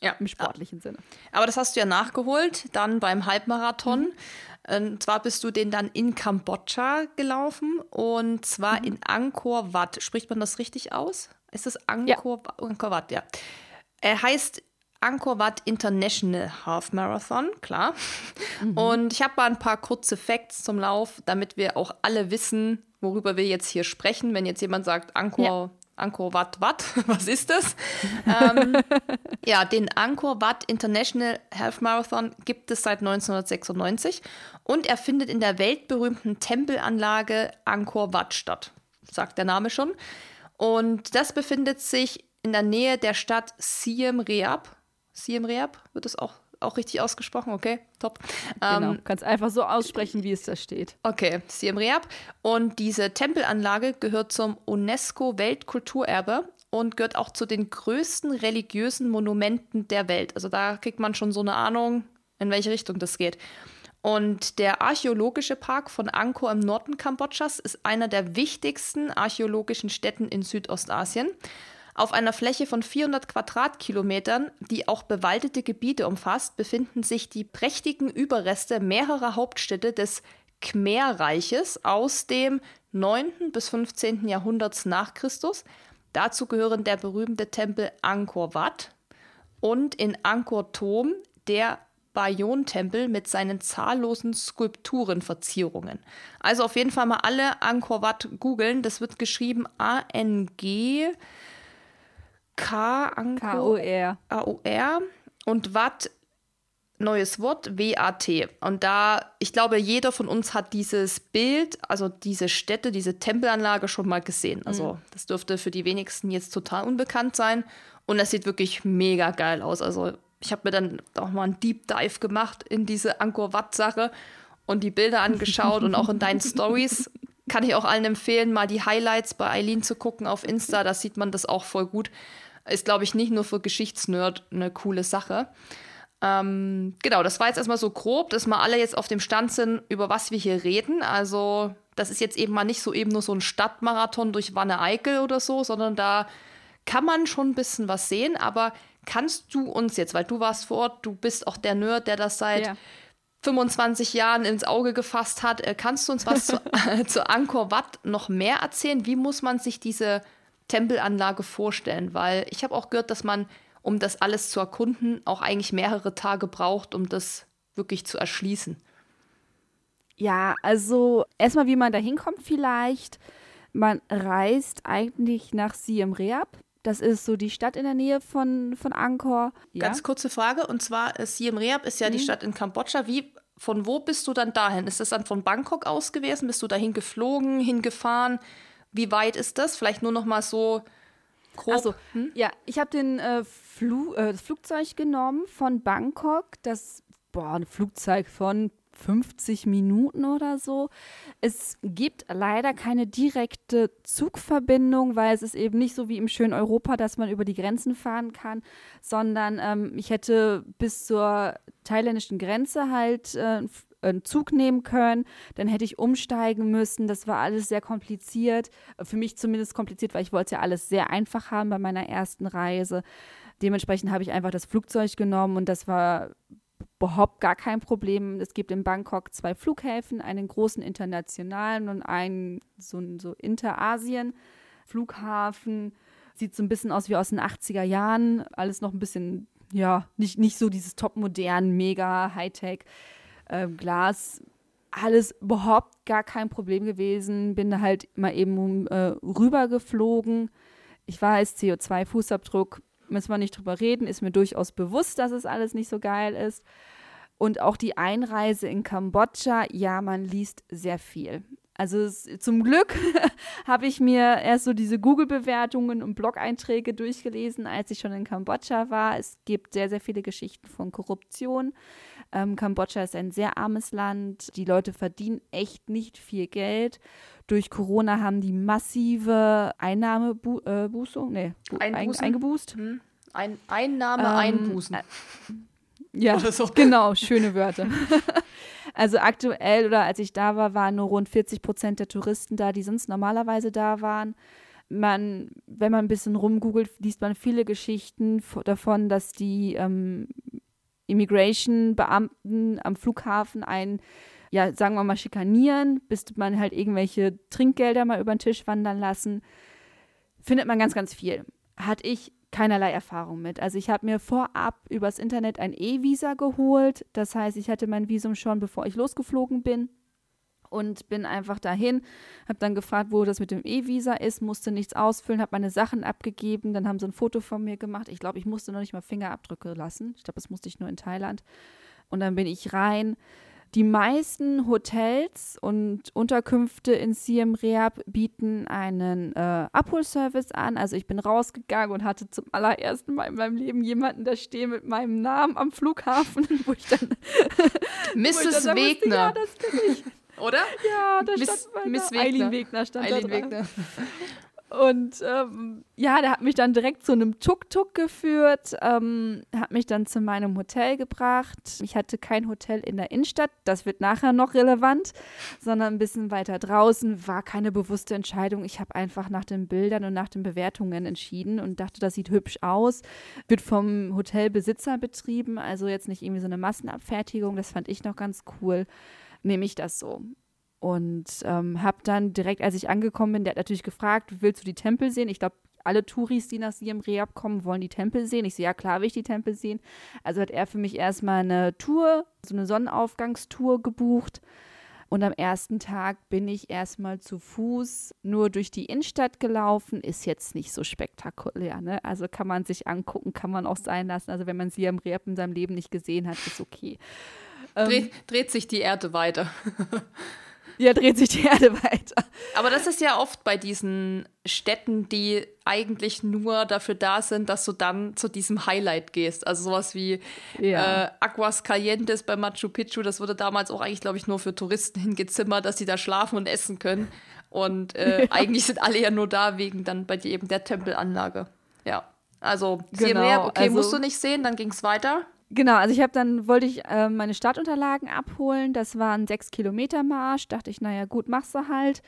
Ja. Im sportlichen. Sinne. Aber das hast du ja nachgeholt, dann beim Halbmarathon. Mhm. Und zwar bist du den dann in Kambodscha gelaufen und zwar mhm. in Angkor Wat. Spricht man das richtig aus? Ist es Angkor, ja. Angkor Wat? Ja. Er heißt Angkor Wat International Half Marathon, klar. Mhm. Und ich habe mal ein paar kurze Facts zum Lauf, damit wir auch alle wissen, worüber wir jetzt hier sprechen. Wenn jetzt jemand sagt, Angkor, ja. Angkor Wat, Wat, was ist das? ähm, ja, den Angkor Wat International Half Marathon gibt es seit 1996 und er findet in der weltberühmten Tempelanlage Angkor Wat statt. Sagt der Name schon. Und das befindet sich in der Nähe der Stadt Siem Reap. Siem Reap wird es auch, auch richtig ausgesprochen, okay, top. Genau, ähm, kannst einfach so aussprechen, wie es da steht. Okay, Siem Reap. Und diese Tempelanlage gehört zum UNESCO-Weltkulturerbe und gehört auch zu den größten religiösen Monumenten der Welt. Also da kriegt man schon so eine Ahnung, in welche Richtung das geht. Und der archäologische Park von Angkor im Norden Kambodschas ist einer der wichtigsten archäologischen Städten in Südostasien. Auf einer Fläche von 400 Quadratkilometern, die auch bewaldete Gebiete umfasst, befinden sich die prächtigen Überreste mehrerer Hauptstädte des Khmer-Reiches aus dem 9. bis 15. Jahrhunderts nach Christus. Dazu gehören der berühmte Tempel Angkor Wat und in Angkor Thom der Bayon-Tempel mit seinen zahllosen Skulpturenverzierungen. Also auf jeden Fall mal alle Angkor Wat googeln. Das wird geschrieben A-N-G K K-O-R. A-O-R und Wat neues Wort, W-A-T. Und da, ich glaube, jeder von uns hat dieses Bild, also diese Stätte, diese Tempelanlage schon mal gesehen. Also mhm. das dürfte für die wenigsten jetzt total unbekannt sein. Und das sieht wirklich mega geil aus. Also ich habe mir dann auch mal einen Deep Dive gemacht in diese Angkor Wat-Sache und die Bilder angeschaut und auch in deinen Stories. Kann ich auch allen empfehlen, mal die Highlights bei Eileen zu gucken auf Insta. Da sieht man das auch voll gut. Ist, glaube ich, nicht nur für Geschichtsnerd eine coole Sache. Ähm, genau, das war jetzt erstmal so grob, dass wir alle jetzt auf dem Stand sind, über was wir hier reden. Also, das ist jetzt eben mal nicht so eben nur so ein Stadtmarathon durch Wanne-Eickel oder so, sondern da kann man schon ein bisschen was sehen. Aber kannst du uns jetzt, weil du warst vor Ort, du bist auch der Nerd, der das seit ja. 25 Jahren ins Auge gefasst hat, äh, kannst du uns was zu, äh, zu Angkor Wat noch mehr erzählen? Wie muss man sich diese Tempelanlage vorstellen? Weil ich habe auch gehört, dass man, um das alles zu erkunden, auch eigentlich mehrere Tage braucht, um das wirklich zu erschließen. Ja, also erstmal, wie man da hinkommt vielleicht. Man reist eigentlich nach Siem Reap. Das ist so die Stadt in der Nähe von, von Angkor. Ja? Ganz kurze Frage, und zwar äh, Siem Reap ist ja mhm. die Stadt in Kambodscha. Wie, von wo bist du dann dahin? Ist das dann von Bangkok aus gewesen? Bist du dahin geflogen, hingefahren? Wie weit ist das? Vielleicht nur noch mal so grob. Achso, hm? ja, ich habe den äh, Flu äh, das Flugzeug genommen von Bangkok. Das boah, ein Flugzeug von 50 Minuten oder so. Es gibt leider keine direkte Zugverbindung, weil es ist eben nicht so wie im schönen Europa, dass man über die Grenzen fahren kann, sondern ähm, ich hätte bis zur thailändischen Grenze halt äh, einen Zug nehmen können, dann hätte ich umsteigen müssen. Das war alles sehr kompliziert. Für mich zumindest kompliziert, weil ich wollte ja alles sehr einfach haben bei meiner ersten Reise. Dementsprechend habe ich einfach das Flugzeug genommen und das war überhaupt gar kein Problem. Es gibt in Bangkok zwei Flughäfen, einen großen internationalen und einen so, so Interasien-Flughafen. Sieht so ein bisschen aus wie aus den 80er Jahren. Alles noch ein bisschen, ja, nicht, nicht so dieses topmodern, mega Hightech äh, Glas. Alles überhaupt gar kein Problem gewesen. Bin da halt mal eben äh, rübergeflogen. Ich war als CO2-Fußabdruck, müssen wir nicht drüber reden, ist mir durchaus bewusst, dass es alles nicht so geil ist. Und auch die Einreise in Kambodscha, ja, man liest sehr viel. Also es, zum Glück habe ich mir erst so diese Google-Bewertungen und Blog-Einträge durchgelesen, als ich schon in Kambodscha war. Es gibt sehr, sehr viele Geschichten von Korruption. Ähm, Kambodscha ist ein sehr armes Land. Die Leute verdienen echt nicht viel Geld. Durch Corona haben die massive Einnahmebußung, äh, nee, Einbußen? eingebußt. Hm. Ein, Einnahme ähm, einbußen. Äh, ja, so. genau, schöne Wörter. also aktuell oder als ich da war, waren nur rund 40 Prozent der Touristen da, die sonst normalerweise da waren. Man, wenn man ein bisschen rumgoogelt, liest man viele Geschichten davon, dass die ähm, Immigration-Beamten am Flughafen einen, ja, sagen wir mal, schikanieren, bis man halt irgendwelche Trinkgelder mal über den Tisch wandern lassen. Findet man ganz, ganz viel. Hatte ich keinerlei Erfahrung mit. Also ich habe mir vorab übers Internet ein E-Visa geholt. Das heißt, ich hatte mein Visum schon, bevor ich losgeflogen bin und bin einfach dahin, habe dann gefragt, wo das mit dem E-Visa ist, musste nichts ausfüllen, habe meine Sachen abgegeben, dann haben sie ein Foto von mir gemacht. Ich glaube, ich musste noch nicht mal Fingerabdrücke lassen. Ich glaube, das musste ich nur in Thailand. Und dann bin ich rein. Die meisten Hotels und Unterkünfte in Siem Reap bieten einen äh, Abholservice an. Also ich bin rausgegangen und hatte zum allerersten Mal in meinem Leben jemanden da stehen mit meinem Namen am Flughafen, wo ich dann Mrs. Wegner. Ja, das bin ich. Oder? Ja, da Miss, stand meine Miss Wegner. Eileen Wegner stand Eileen. Wegner. Und ähm, ja, der hat mich dann direkt zu einem Tuk-Tuk geführt, ähm, hat mich dann zu meinem Hotel gebracht. Ich hatte kein Hotel in der Innenstadt, das wird nachher noch relevant, sondern ein bisschen weiter draußen. War keine bewusste Entscheidung. Ich habe einfach nach den Bildern und nach den Bewertungen entschieden und dachte, das sieht hübsch aus. Wird vom Hotelbesitzer betrieben, also jetzt nicht irgendwie so eine Massenabfertigung. Das fand ich noch ganz cool nehme ich das so. Und ähm, habe dann direkt, als ich angekommen bin, der hat natürlich gefragt, willst du die Tempel sehen? Ich glaube, alle Touris, die nach Siem Reap kommen, wollen die Tempel sehen. Ich so, ja klar will ich die Tempel sehen. Also hat er für mich erstmal eine Tour, so eine Sonnenaufgangstour gebucht. Und am ersten Tag bin ich erstmal zu Fuß nur durch die Innenstadt gelaufen. Ist jetzt nicht so spektakulär, ne? Also kann man sich angucken, kann man auch sein lassen. Also wenn man Siem Reap in seinem Leben nicht gesehen hat, ist okay. Ähm, dreht, dreht sich die Erde weiter. Ja, dreht sich die Erde weiter. Aber das ist ja oft bei diesen Städten, die eigentlich nur dafür da sind, dass du dann zu diesem Highlight gehst. Also sowas wie ja. äh, Aguas Calientes bei Machu Picchu, das wurde damals auch eigentlich, glaube ich, nur für Touristen hingezimmert, dass sie da schlafen und essen können. Und äh, ja. eigentlich sind alle ja nur da wegen dann bei dir eben der Tempelanlage. Ja. Also, genau, mehr, okay, also, musst du nicht sehen, dann ging es weiter. Genau, also ich habe dann, wollte ich äh, meine Startunterlagen abholen. Das war ein 6 Kilometer Marsch. Dachte ich, naja, gut, machst du halt.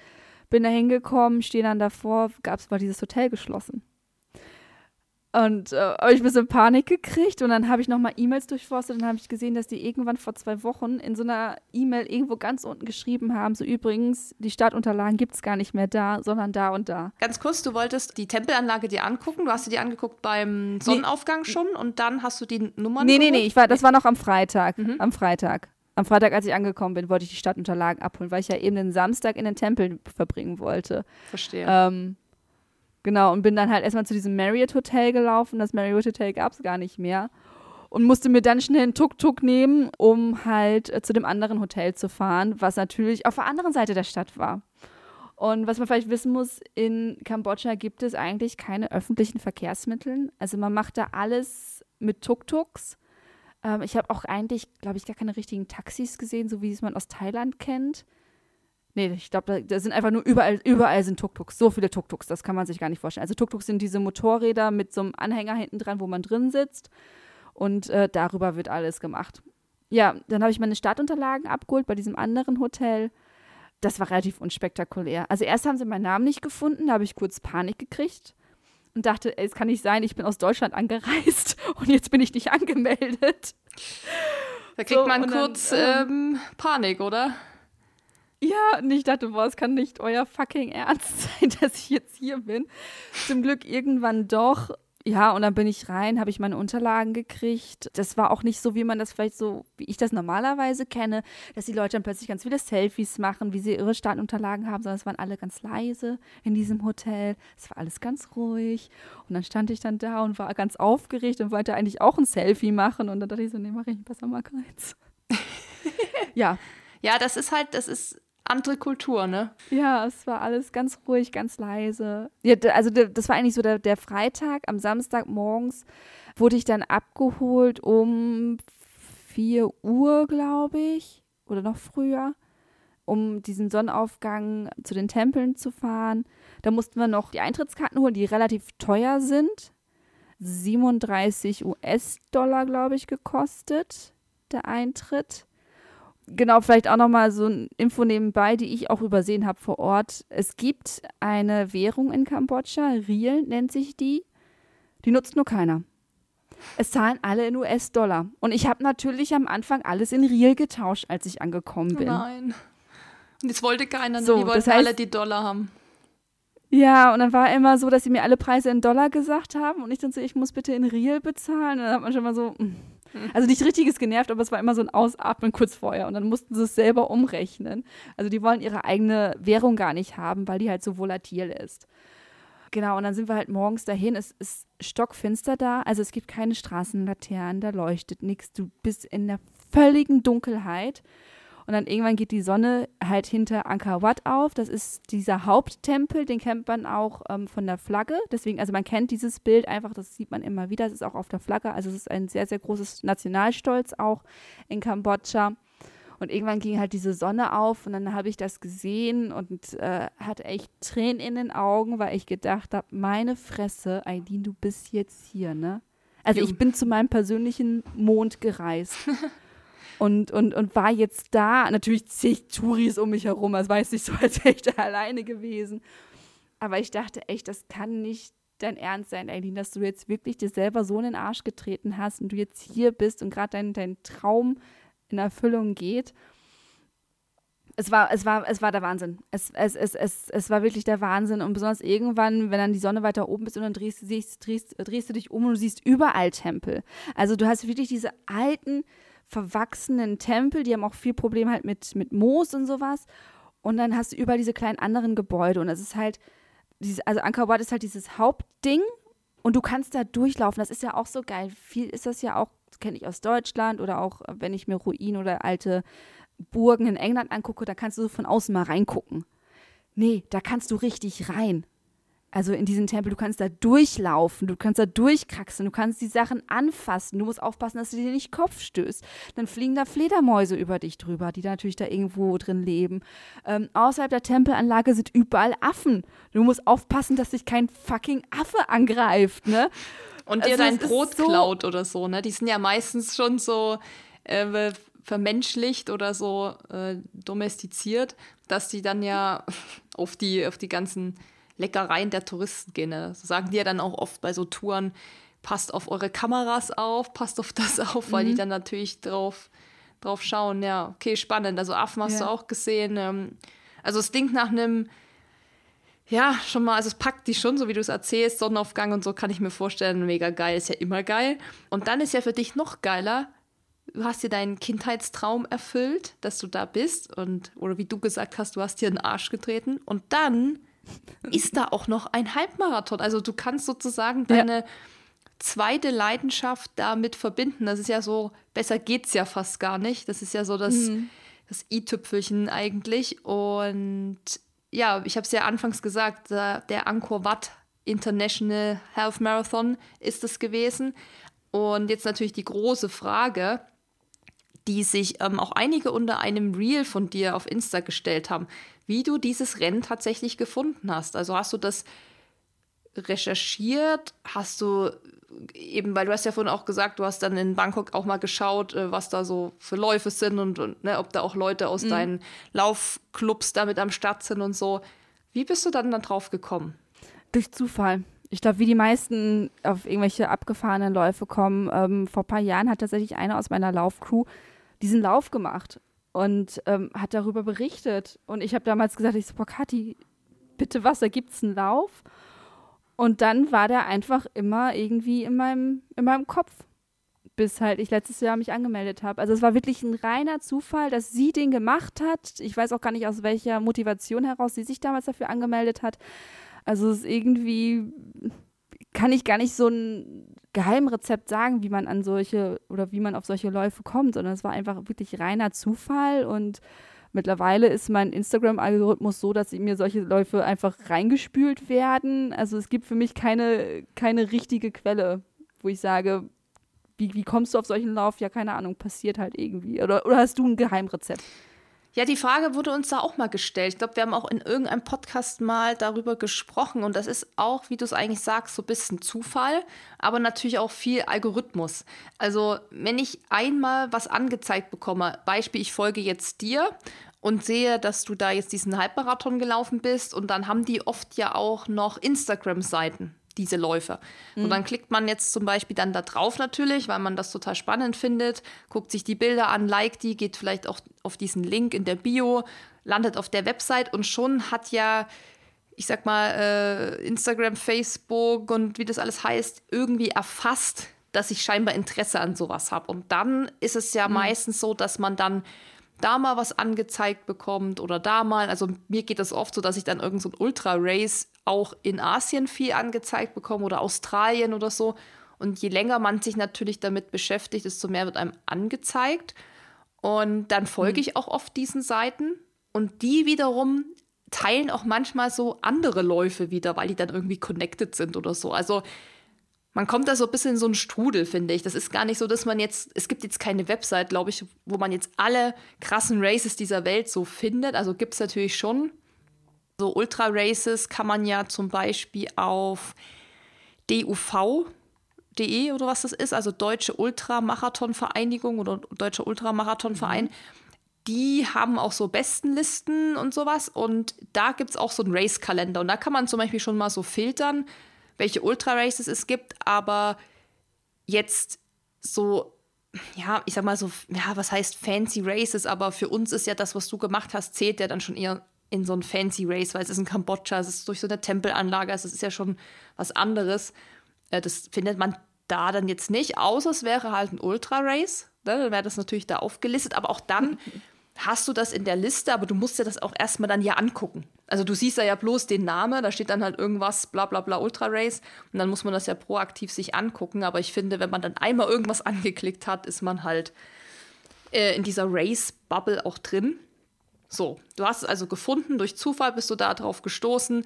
Bin da hingekommen, stehe dann davor, gab es mal dieses Hotel geschlossen. Und äh, habe ich ein bisschen Panik gekriegt und dann habe ich nochmal E-Mails durchforstet und habe ich gesehen, dass die irgendwann vor zwei Wochen in so einer E-Mail irgendwo ganz unten geschrieben haben, so übrigens, die Startunterlagen gibt es gar nicht mehr da, sondern da und da. Ganz kurz, du wolltest die Tempelanlage dir angucken, du hast sie dir angeguckt beim Sonnenaufgang nee. schon und dann hast du die Nummern Nee, nee, nee, ich war, das war noch am Freitag, mhm. am Freitag. Am Freitag, als ich angekommen bin, wollte ich die Stadtunterlagen abholen, weil ich ja eben den Samstag in den Tempel verbringen wollte. Verstehe. Ähm, Genau, und bin dann halt erstmal zu diesem Marriott Hotel gelaufen. Das Marriott Hotel gab es gar nicht mehr. Und musste mir dann schnell einen Tuk-Tuk nehmen, um halt äh, zu dem anderen Hotel zu fahren, was natürlich auf der anderen Seite der Stadt war. Und was man vielleicht wissen muss, in Kambodscha gibt es eigentlich keine öffentlichen Verkehrsmittel. Also man macht da alles mit Tuk-Tuks. Ähm, ich habe auch eigentlich, glaube ich, gar keine richtigen Taxis gesehen, so wie es man aus Thailand kennt. Nee, ich glaube, da, sind einfach nur überall, überall sind Tuk-Tuks. So viele Tuk-Tuks, das kann man sich gar nicht vorstellen. Also Tuk-Tuks sind diese Motorräder mit so einem Anhänger hinten dran, wo man drin sitzt. Und äh, darüber wird alles gemacht. Ja, dann habe ich meine Startunterlagen abgeholt bei diesem anderen Hotel. Das war relativ unspektakulär. Also erst haben sie meinen Namen nicht gefunden, da habe ich kurz Panik gekriegt und dachte, ey, es kann nicht sein, ich bin aus Deutschland angereist und jetzt bin ich nicht angemeldet. Da kriegt so, man kurz dann, ähm, ähm, Panik, oder? Ja, und ich dachte, boah, es kann nicht euer fucking Ernst sein, dass ich jetzt hier bin. Zum Glück irgendwann doch. Ja, und dann bin ich rein, habe ich meine Unterlagen gekriegt. Das war auch nicht so, wie man das vielleicht so, wie ich das normalerweise kenne, dass die Leute dann plötzlich ganz viele Selfies machen, wie sie ihre Startunterlagen haben, sondern es waren alle ganz leise in diesem Hotel. Es war alles ganz ruhig. Und dann stand ich dann da und war ganz aufgeregt und wollte eigentlich auch ein Selfie machen. Und dann dachte ich so, nee, mache ich besser mal keins. ja. Ja, das ist halt, das ist andere Kultur, ne? Ja, es war alles ganz ruhig, ganz leise. Ja, also das war eigentlich so der, der Freitag. Am Samstag morgens wurde ich dann abgeholt um 4 Uhr, glaube ich, oder noch früher, um diesen Sonnenaufgang zu den Tempeln zu fahren. Da mussten wir noch die Eintrittskarten holen, die relativ teuer sind. 37 US-Dollar, glaube ich, gekostet, der Eintritt genau, vielleicht auch nochmal so ein Info nebenbei, die ich auch übersehen habe vor Ort. Es gibt eine Währung in Kambodscha, Riel nennt sich die. Die nutzt nur keiner. Es zahlen alle in US-Dollar. Und ich habe natürlich am Anfang alles in Riel getauscht, als ich angekommen bin. nein. Und das wollte keiner, so, die wollten das heißt, alle die Dollar haben. Ja, und dann war immer so, dass sie mir alle Preise in Dollar gesagt haben und ich dann so, ich muss bitte in Riel bezahlen. Und dann hat man schon mal so, hm. Also nicht richtiges genervt, aber es war immer so ein Ausatmen kurz vorher und dann mussten sie es selber umrechnen. Also die wollen ihre eigene Währung gar nicht haben, weil die halt so volatil ist. Genau, und dann sind wir halt morgens dahin. Es ist stockfinster da, also es gibt keine Straßenlaternen, da leuchtet nichts. Du bist in der völligen Dunkelheit. Und dann irgendwann geht die Sonne halt hinter Angkor Wat auf. Das ist dieser Haupttempel, den kennt man auch ähm, von der Flagge. Deswegen, also man kennt dieses Bild einfach, das sieht man immer wieder. Es ist auch auf der Flagge. Also es ist ein sehr, sehr großes Nationalstolz auch in Kambodscha. Und irgendwann ging halt diese Sonne auf und dann habe ich das gesehen und äh, hatte echt Tränen in den Augen, weil ich gedacht habe, meine Fresse, Eileen, du bist jetzt hier, ne? Also ich bin zu meinem persönlichen Mond gereist. und, und, und war jetzt da. Natürlich zig Touris um mich herum, also war jetzt nicht so, als wäre ich da alleine gewesen. Aber ich dachte echt, das kann nicht dein Ernst sein, Eileen, dass du jetzt wirklich dir selber so in den Arsch getreten hast und du jetzt hier bist und gerade dein, dein Traum in Erfüllung geht. Es war, es war, es war der Wahnsinn. Es, es, es, es, es war wirklich der Wahnsinn. Und besonders irgendwann, wenn dann die Sonne weiter oben ist und dann drehst, drehst, drehst, drehst du dich um und du siehst überall Tempel. Also du hast wirklich diese alten, verwachsenen Tempel, die haben auch viel Problem halt mit, mit Moos und sowas. Und dann hast du überall diese kleinen anderen Gebäude und das ist halt, dieses, also Angkor Wat ist halt dieses Hauptding und du kannst da durchlaufen. Das ist ja auch so geil. Viel ist das ja auch, kenne ich aus Deutschland oder auch, wenn ich mir Ruinen oder alte Burgen in England angucke, da kannst du so von außen mal reingucken. Nee, da kannst du richtig rein. Also in diesen Tempel, du kannst da durchlaufen, du kannst da durchkraxeln, du kannst die Sachen anfassen, du musst aufpassen, dass du dir nicht Kopf stößt. Dann fliegen da Fledermäuse über dich drüber, die da natürlich da irgendwo drin leben. Ähm, außerhalb der Tempelanlage sind überall Affen. Du musst aufpassen, dass dich kein fucking Affe angreift, ne? Und dir also, dein Brot so klaut oder so, ne? Die sind ja meistens schon so äh, vermenschlicht oder so äh, domestiziert, dass die dann ja auf die, auf die ganzen Leckereien der Touristen gehen. Ne? So sagen die ja dann auch oft bei so Touren, passt auf eure Kameras auf, passt auf das auf, weil mhm. die dann natürlich drauf, drauf schauen. Ja, okay, spannend. Also Affen hast ja. du auch gesehen. Ähm, also es klingt nach einem, ja, schon mal, also es packt die schon, so wie du es erzählst, Sonnenaufgang und so kann ich mir vorstellen, mega geil, ist ja immer geil. Und dann ist ja für dich noch geiler, du hast dir deinen Kindheitstraum erfüllt, dass du da bist und, oder wie du gesagt hast, du hast dir einen Arsch getreten und dann ist da auch noch ein Halbmarathon. Also du kannst sozusagen deine ja. zweite Leidenschaft damit verbinden. Das ist ja so, besser geht's ja fast gar nicht. Das ist ja so das, mhm. das i-Tüpfelchen eigentlich. Und ja, ich habe es ja anfangs gesagt, der Angkor Wat International Health Marathon ist es gewesen. Und jetzt natürlich die große Frage, die sich ähm, auch einige unter einem Reel von dir auf Insta gestellt haben wie du dieses Rennen tatsächlich gefunden hast. Also hast du das recherchiert? Hast du eben, weil du hast ja vorhin auch gesagt, du hast dann in Bangkok auch mal geschaut, äh, was da so für Läufe sind und, und ne, ob da auch Leute aus mhm. deinen Laufclubs damit am Start sind und so. Wie bist du dann, dann drauf gekommen? Durch Zufall. Ich glaube, wie die meisten auf irgendwelche abgefahrenen Läufe kommen. Ähm, vor ein paar Jahren hat tatsächlich einer aus meiner Laufcrew diesen Lauf gemacht und ähm, hat darüber berichtet. Und ich habe damals gesagt, ich so, boah, Kathi, bitte was, da gibt es einen Lauf. Und dann war der einfach immer irgendwie in meinem, in meinem Kopf, bis halt ich letztes Jahr mich angemeldet habe. Also es war wirklich ein reiner Zufall, dass sie den gemacht hat. Ich weiß auch gar nicht, aus welcher Motivation heraus sie sich damals dafür angemeldet hat. Also es ist irgendwie, kann ich gar nicht so ein Geheimrezept sagen, wie man an solche oder wie man auf solche Läufe kommt, sondern es war einfach wirklich reiner Zufall und mittlerweile ist mein Instagram-Algorithmus so, dass mir solche Läufe einfach reingespült werden. Also es gibt für mich keine, keine richtige Quelle, wo ich sage, wie, wie kommst du auf solchen Lauf? Ja, keine Ahnung, passiert halt irgendwie. Oder, oder hast du ein Geheimrezept? Ja, die Frage wurde uns da auch mal gestellt. Ich glaube, wir haben auch in irgendeinem Podcast mal darüber gesprochen. Und das ist auch, wie du es eigentlich sagst, so ein bisschen Zufall, aber natürlich auch viel Algorithmus. Also, wenn ich einmal was angezeigt bekomme, Beispiel, ich folge jetzt dir und sehe, dass du da jetzt diesen Halbmarathon gelaufen bist und dann haben die oft ja auch noch Instagram-Seiten diese Läufe. Mhm. Und dann klickt man jetzt zum Beispiel dann da drauf natürlich, weil man das total spannend findet, guckt sich die Bilder an, liked die, geht vielleicht auch auf diesen Link in der Bio, landet auf der Website und schon hat ja, ich sag mal, äh, Instagram, Facebook und wie das alles heißt, irgendwie erfasst, dass ich scheinbar Interesse an sowas habe. Und dann ist es ja mhm. meistens so, dass man dann da mal was angezeigt bekommt oder da mal. Also mir geht das oft so, dass ich dann irgend so ein Ultra-Race auch in Asien viel angezeigt bekomme oder Australien oder so. Und je länger man sich natürlich damit beschäftigt, desto mehr wird einem angezeigt. Und dann folge mhm. ich auch oft diesen Seiten. Und die wiederum teilen auch manchmal so andere Läufe wieder, weil die dann irgendwie connected sind oder so. Also man kommt da so ein bisschen in so einen Strudel, finde ich. Das ist gar nicht so, dass man jetzt, es gibt jetzt keine Website, glaube ich, wo man jetzt alle krassen Races dieser Welt so findet. Also gibt es natürlich schon. So Ultra-Races kann man ja zum Beispiel auf DUV.de oder was das ist, also Deutsche Ultramarathon-Vereinigung oder Deutscher Ultramarathon-Verein. Mhm. Die haben auch so Bestenlisten und sowas. Und da gibt es auch so einen Race-Kalender. Und da kann man zum Beispiel schon mal so filtern, welche Ultra-Races es gibt, aber jetzt so, ja, ich sag mal so, ja, was heißt fancy Races, aber für uns ist ja das, was du gemacht hast, zählt ja dann schon eher in so ein fancy Race, weil es ist in Kambodscha, es ist durch so eine Tempelanlage, es ist ja schon was anderes. Äh, das findet man da dann jetzt nicht, außer es wäre halt ein Ultra-Race, ne, dann wäre das natürlich da aufgelistet, aber auch dann hast du das in der Liste, aber du musst dir das auch erstmal dann ja angucken. Also du siehst da ja bloß den Namen, da steht dann halt irgendwas, bla bla bla Ultra Race und dann muss man das ja proaktiv sich angucken. Aber ich finde, wenn man dann einmal irgendwas angeklickt hat, ist man halt äh, in dieser Race-Bubble auch drin. So, du hast es also gefunden, durch Zufall bist du da drauf gestoßen.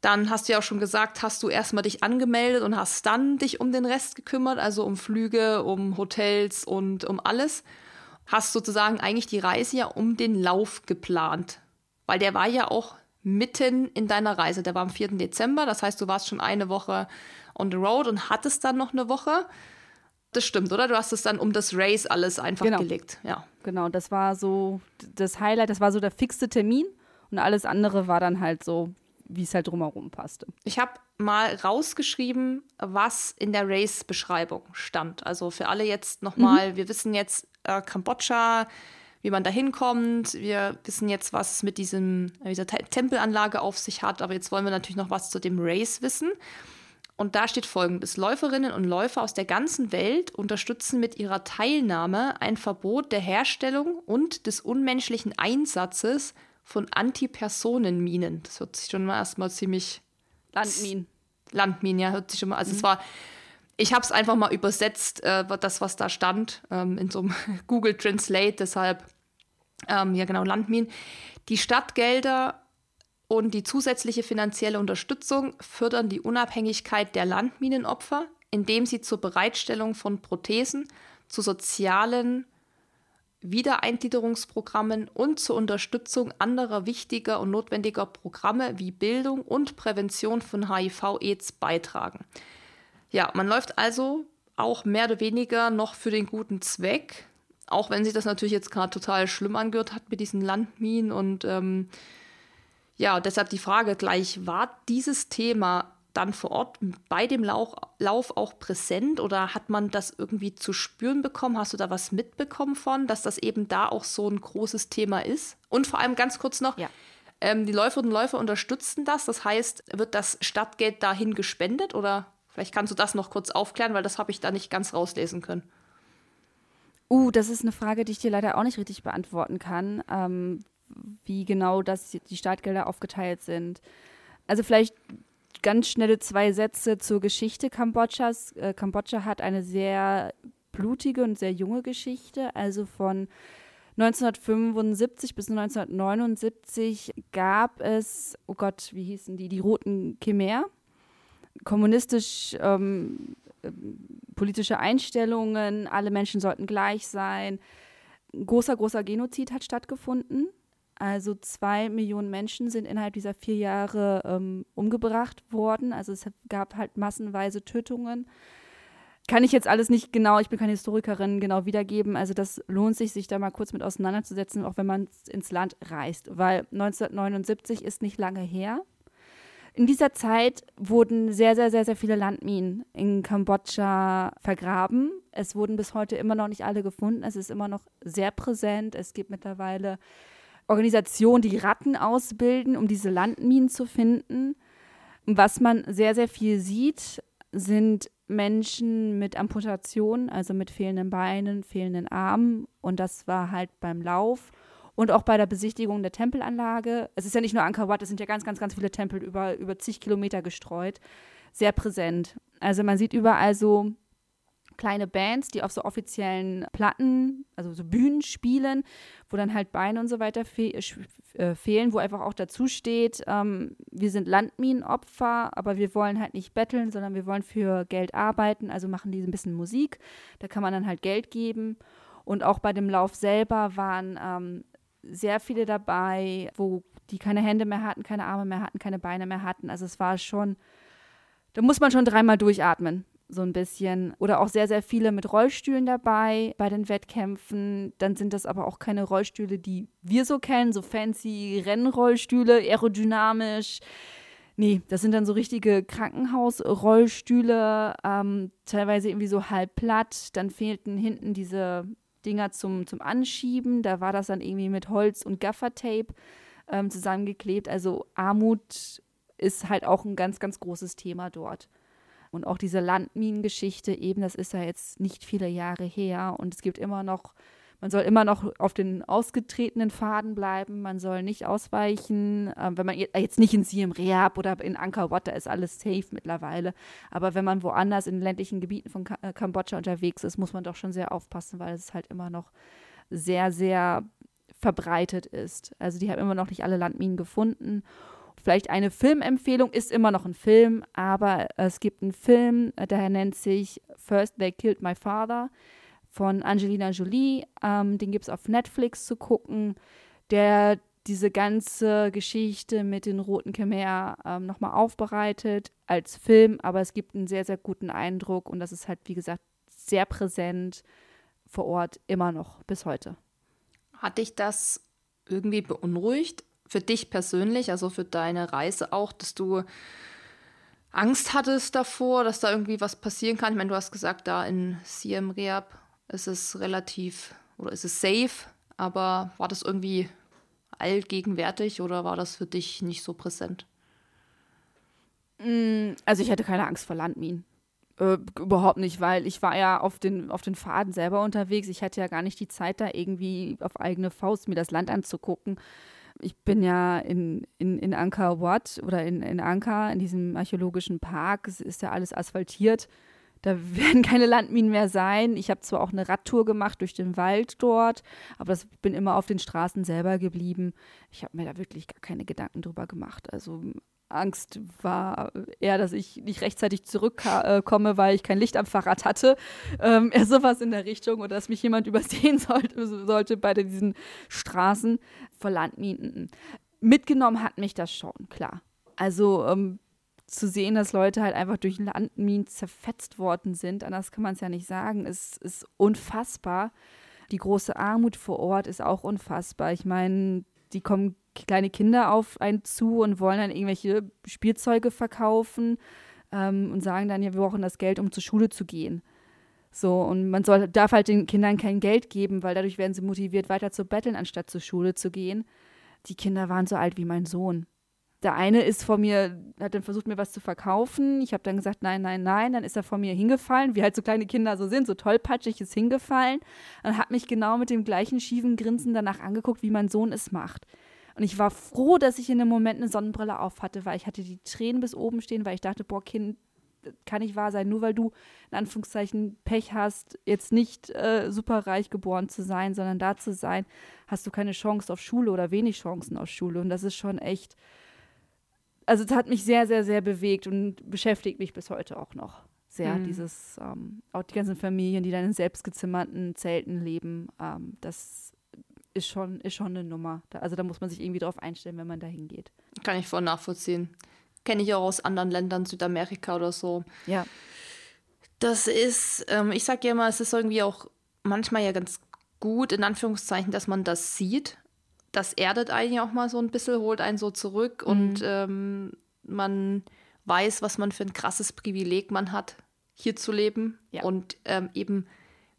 Dann hast du ja auch schon gesagt, hast du erstmal dich angemeldet und hast dann dich um den Rest gekümmert, also um Flüge, um Hotels und um alles. Hast sozusagen eigentlich die Reise ja um den Lauf geplant. Weil der war ja auch mitten in deiner Reise. Der war am 4. Dezember, das heißt, du warst schon eine Woche on the road und hattest dann noch eine Woche. Das stimmt, oder? Du hast es dann um das Race alles einfach genau. gelegt. Ja. Genau, das war so das Highlight, das war so der fixte Termin und alles andere war dann halt so, wie es halt drumherum passte. Ich habe mal rausgeschrieben, was in der Race-Beschreibung stand. Also für alle jetzt nochmal, mhm. wir wissen jetzt äh, Kambodscha, wie man da hinkommt. Wir wissen jetzt, was es mit diesem, dieser Tempelanlage auf sich hat, aber jetzt wollen wir natürlich noch was zu dem Race wissen. Und da steht folgendes: Läuferinnen und Läufer aus der ganzen Welt unterstützen mit ihrer Teilnahme ein Verbot der Herstellung und des unmenschlichen Einsatzes von Antipersonenminen. Das hört sich schon mal erstmal ziemlich. Landminen. Landminen, ja, hört sich schon mal. Also, mhm. es war. Ich habe es einfach mal übersetzt, äh, das, was da stand, ähm, in so einem Google Translate, deshalb, ähm, ja, genau, Landminen. Die Stadtgelder und die zusätzliche finanzielle Unterstützung fördern die Unabhängigkeit der Landminenopfer, indem sie zur Bereitstellung von Prothesen, zu sozialen Wiedereingliederungsprogrammen und zur Unterstützung anderer wichtiger und notwendiger Programme wie Bildung und Prävention von HIV-Aids beitragen. Ja, man läuft also auch mehr oder weniger noch für den guten Zweck, auch wenn sich das natürlich jetzt gerade total schlimm angehört hat mit diesen Landminen und ähm, ja, deshalb die Frage gleich, war dieses Thema dann vor Ort bei dem Lauf, Lauf auch präsent oder hat man das irgendwie zu spüren bekommen? Hast du da was mitbekommen von, dass das eben da auch so ein großes Thema ist? Und vor allem ganz kurz noch, ja. ähm, die Läuferinnen und Läufer unterstützen das. Das heißt, wird das Stadtgeld dahin gespendet oder vielleicht kannst du das noch kurz aufklären, weil das habe ich da nicht ganz rauslesen können. Uh, das ist eine Frage, die ich dir leider auch nicht richtig beantworten kann, ähm, wie genau das die Startgelder aufgeteilt sind. Also vielleicht ganz schnelle zwei Sätze zur Geschichte Kambodschas. Äh, Kambodscha hat eine sehr blutige und sehr junge Geschichte. Also von 1975 bis 1979 gab es, oh Gott, wie hießen die, die Roten Khmer. Kommunistisch ähm, äh, politische Einstellungen, alle Menschen sollten gleich sein. Ein großer, großer Genozid hat stattgefunden. Also zwei Millionen Menschen sind innerhalb dieser vier Jahre ähm, umgebracht worden. Also es gab halt massenweise Tötungen. Kann ich jetzt alles nicht genau, ich bin keine Historikerin, genau wiedergeben. Also das lohnt sich, sich da mal kurz mit auseinanderzusetzen, auch wenn man ins Land reist. Weil 1979 ist nicht lange her. In dieser Zeit wurden sehr, sehr, sehr, sehr viele Landminen in Kambodscha vergraben. Es wurden bis heute immer noch nicht alle gefunden. Es ist immer noch sehr präsent. Es gibt mittlerweile Organisationen, die Ratten ausbilden, um diese Landminen zu finden. Was man sehr, sehr viel sieht, sind Menschen mit Amputationen, also mit fehlenden Beinen, fehlenden Armen. Und das war halt beim Lauf und auch bei der Besichtigung der Tempelanlage. Es ist ja nicht nur Angkor Wat, es sind ja ganz, ganz, ganz viele Tempel über, über zig Kilometer gestreut. Sehr präsent. Also man sieht überall so kleine Bands, die auf so offiziellen Platten, also so Bühnen spielen, wo dann halt Beine und so weiter fe äh, fehlen, wo einfach auch dazu steht, ähm, wir sind Landminenopfer, aber wir wollen halt nicht betteln, sondern wir wollen für Geld arbeiten, also machen die ein bisschen Musik, da kann man dann halt Geld geben. Und auch bei dem Lauf selber waren ähm, sehr viele dabei, wo die keine Hände mehr hatten, keine Arme mehr hatten, keine Beine mehr hatten. Also es war schon, da muss man schon dreimal durchatmen so ein bisschen. Oder auch sehr, sehr viele mit Rollstühlen dabei bei den Wettkämpfen. Dann sind das aber auch keine Rollstühle, die wir so kennen, so fancy Rennrollstühle, aerodynamisch. Nee, das sind dann so richtige Krankenhausrollstühle, ähm, teilweise irgendwie so halb platt. Dann fehlten hinten diese Dinger zum, zum Anschieben. Da war das dann irgendwie mit Holz und Gaffertape ähm, zusammengeklebt. Also Armut ist halt auch ein ganz, ganz großes Thema dort. Und auch diese Landminengeschichte eben, das ist ja jetzt nicht viele Jahre her und es gibt immer noch, man soll immer noch auf den ausgetretenen Faden bleiben, man soll nicht ausweichen. Ähm, wenn man jetzt nicht in Siem Reap oder in Angkor Wat, da ist alles safe mittlerweile. Aber wenn man woanders in ländlichen Gebieten von äh, Kambodscha unterwegs ist, muss man doch schon sehr aufpassen, weil es halt immer noch sehr, sehr verbreitet ist. Also die haben immer noch nicht alle Landminen gefunden. Vielleicht eine Filmempfehlung ist immer noch ein Film, aber es gibt einen Film, der nennt sich First They Killed My Father von Angelina Jolie. Ähm, den gibt es auf Netflix zu gucken, der diese ganze Geschichte mit den Roten Khmer ähm, nochmal aufbereitet als Film, aber es gibt einen sehr, sehr guten Eindruck und das ist halt, wie gesagt, sehr präsent vor Ort immer noch bis heute. Hat dich das irgendwie beunruhigt? Für dich persönlich, also für deine Reise auch, dass du Angst hattest davor, dass da irgendwie was passieren kann? Ich meine, du hast gesagt, da in Siem Reap ist es relativ oder ist es safe, aber war das irgendwie allgegenwärtig oder war das für dich nicht so präsent? Mm, also ich hatte keine Angst vor Landminen. Äh, überhaupt nicht, weil ich war ja auf den, auf den Faden selber unterwegs. Ich hatte ja gar nicht die Zeit, da irgendwie auf eigene Faust mir das Land anzugucken. Ich bin ja in, in, in Angkor Wat oder in, in Angkor, in diesem archäologischen Park. Es ist ja alles asphaltiert. Da werden keine Landminen mehr sein. Ich habe zwar auch eine Radtour gemacht durch den Wald dort, aber das bin immer auf den Straßen selber geblieben. Ich habe mir da wirklich gar keine Gedanken drüber gemacht. Also Angst war eher, dass ich nicht rechtzeitig zurückkomme, weil ich kein Licht am Fahrrad hatte. Ähm, eher sowas in der Richtung oder dass mich jemand übersehen sollte, sollte bei diesen Straßen vor Landminen. Mitgenommen hat mich das schon, klar. Also ähm, zu sehen, dass Leute halt einfach durch Landminen zerfetzt worden sind, anders kann man es ja nicht sagen, ist, ist unfassbar. Die große Armut vor Ort ist auch unfassbar. Ich meine, die kommen kleine Kinder auf einen zu und wollen dann irgendwelche Spielzeuge verkaufen ähm, und sagen dann, ja, wir brauchen das Geld, um zur Schule zu gehen. So, und man soll, darf halt den Kindern kein Geld geben, weil dadurch werden sie motiviert, weiter zu betteln, anstatt zur Schule zu gehen. Die Kinder waren so alt wie mein Sohn. Der eine ist vor mir, hat dann versucht, mir was zu verkaufen. Ich habe dann gesagt, nein, nein, nein. Dann ist er vor mir hingefallen, wie halt so kleine Kinder so sind, so tollpatschig ist hingefallen. Und hat mich genau mit dem gleichen schiefen Grinsen danach angeguckt, wie mein Sohn es macht. Und ich war froh, dass ich in dem Moment eine Sonnenbrille auf hatte, weil ich hatte die Tränen bis oben stehen, weil ich dachte, boah, Kind, kann nicht wahr sein. Nur weil du in Anführungszeichen Pech hast, jetzt nicht äh, superreich geboren zu sein, sondern da zu sein, hast du keine Chance auf Schule oder wenig Chancen auf Schule. Und das ist schon echt, also es hat mich sehr, sehr, sehr bewegt und beschäftigt mich bis heute auch noch sehr. Mhm. Dieses, ähm, auch die ganzen Familien, die dann in selbstgezimmerten Zelten leben, ähm, das ist schon, ist schon eine Nummer. Da, also da muss man sich irgendwie drauf einstellen, wenn man da hingeht. Kann ich voll nachvollziehen. Kenne ich auch aus anderen Ländern, Südamerika oder so. Ja. Das ist, ähm, ich sage ja immer, es ist irgendwie auch manchmal ja ganz gut, in Anführungszeichen, dass man das sieht. Das erdet eigentlich auch mal so ein bisschen, holt einen so zurück mhm. und ähm, man weiß, was man für ein krasses Privileg man hat, hier zu leben ja. und ähm, eben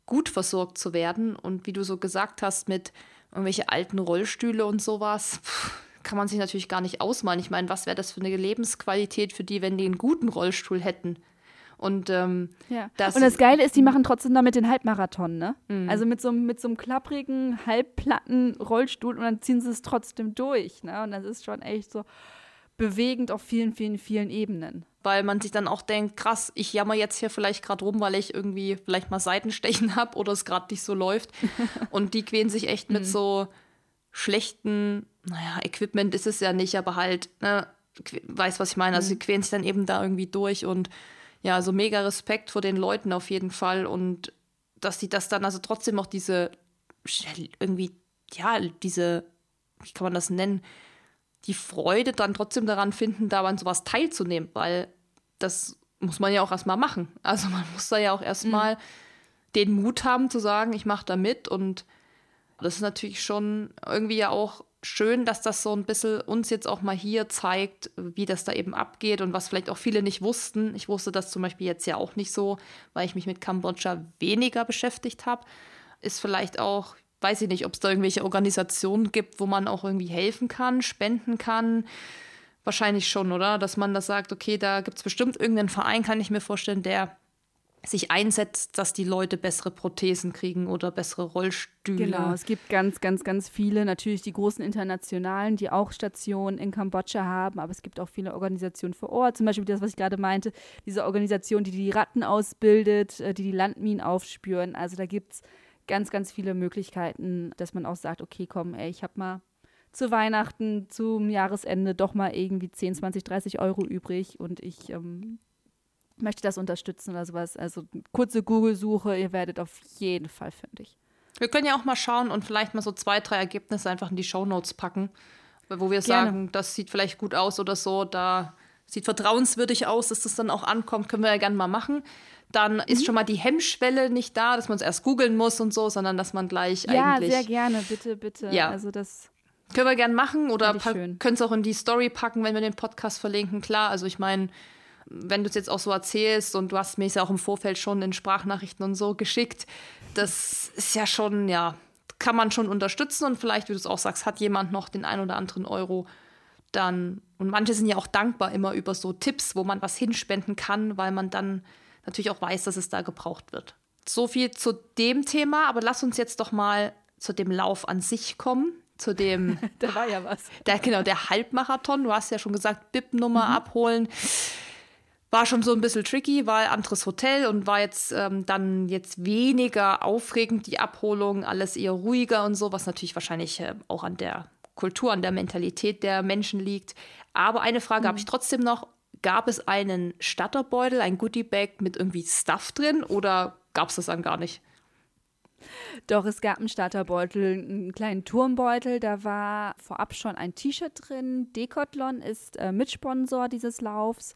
gut versorgt zu werden. Und wie du so gesagt hast, mit irgendwelche alten Rollstühle und sowas, kann man sich natürlich gar nicht ausmalen. Ich meine, was wäre das für eine Lebensqualität für die, wenn die einen guten Rollstuhl hätten? Und, ähm, ja. das und das Geile ist, die machen trotzdem damit den Halbmarathon, ne? Mhm. Also mit so, mit so einem klapprigen, halbplatten Rollstuhl und dann ziehen sie es trotzdem durch, ne? Und das ist schon echt so bewegend auf vielen, vielen, vielen Ebenen weil man sich dann auch denkt, krass, ich jammer jetzt hier vielleicht gerade rum, weil ich irgendwie vielleicht mal Seitenstechen habe oder es gerade nicht so läuft. Und die quälen sich echt mit mhm. so schlechten, naja, Equipment ist es ja nicht, aber halt, ne, weiß, was ich meine. Also sie mhm. quälen sich dann eben da irgendwie durch und ja, so mega Respekt vor den Leuten auf jeden Fall und dass die das dann also trotzdem auch diese irgendwie, ja, diese, wie kann man das nennen, die Freude dann trotzdem daran finden, da an sowas teilzunehmen, weil das muss man ja auch erstmal machen. Also man muss da ja auch erstmal mhm. den Mut haben zu sagen, ich mache da mit. Und das ist natürlich schon irgendwie ja auch schön, dass das so ein bisschen uns jetzt auch mal hier zeigt, wie das da eben abgeht und was vielleicht auch viele nicht wussten. Ich wusste das zum Beispiel jetzt ja auch nicht so, weil ich mich mit Kambodscha weniger beschäftigt habe. Ist vielleicht auch, weiß ich nicht, ob es da irgendwelche Organisationen gibt, wo man auch irgendwie helfen kann, spenden kann Wahrscheinlich schon, oder? Dass man das sagt, okay, da gibt es bestimmt irgendeinen Verein, kann ich mir vorstellen, der sich einsetzt, dass die Leute bessere Prothesen kriegen oder bessere Rollstühle. Genau, es gibt ganz, ganz, ganz viele, natürlich die großen internationalen, die auch Stationen in Kambodscha haben, aber es gibt auch viele Organisationen vor Ort, zum Beispiel das, was ich gerade meinte, diese Organisation, die die Ratten ausbildet, äh, die die Landminen aufspüren. Also da gibt es ganz, ganz viele Möglichkeiten, dass man auch sagt, okay, komm, ey, ich habe mal zu Weihnachten, zum Jahresende doch mal irgendwie 10, 20, 30 Euro übrig und ich ähm, möchte das unterstützen oder sowas. Also kurze Google-Suche, ihr werdet auf jeden Fall fündig. Wir können ja auch mal schauen und vielleicht mal so zwei, drei Ergebnisse einfach in die Shownotes packen, wo wir Gerne. sagen, das sieht vielleicht gut aus oder so, da sieht vertrauenswürdig aus, dass das dann auch ankommt, können wir ja gerne mal machen. Dann mhm. ist schon mal die Hemmschwelle nicht da, dass man es erst googeln muss und so, sondern dass man gleich ja, eigentlich. Ja, sehr gerne, bitte, bitte. Ja. Also das können wir gerne machen oder können es auch in die Story packen, wenn wir den Podcast verlinken. Klar, also ich meine, wenn du es jetzt auch so erzählst und du hast mir es ja auch im Vorfeld schon in Sprachnachrichten und so geschickt, das ist ja schon, ja, kann man schon unterstützen und vielleicht, wie du es auch sagst, hat jemand noch den ein oder anderen Euro dann. Und manche sind ja auch dankbar immer über so Tipps, wo man was hinspenden kann, weil man dann natürlich auch weiß, dass es da gebraucht wird. So viel zu dem Thema, aber lass uns jetzt doch mal zu dem Lauf an sich kommen zu dem. da war ja was. Der, genau, der Halbmarathon. Du hast ja schon gesagt, BIP-Nummer mhm. abholen. War schon so ein bisschen tricky, war ein anderes Hotel und war jetzt ähm, dann jetzt weniger aufregend, die Abholung, alles eher ruhiger und so, was natürlich wahrscheinlich äh, auch an der Kultur, an der Mentalität der Menschen liegt. Aber eine Frage mhm. habe ich trotzdem noch. Gab es einen Statterbeutel, ein Goodiebag mit irgendwie Stuff drin oder gab es das dann gar nicht? Doch, es gab einen Starterbeutel, einen kleinen Turmbeutel. Da war vorab schon ein T-Shirt drin. Decathlon ist äh, Mitsponsor dieses Laufs.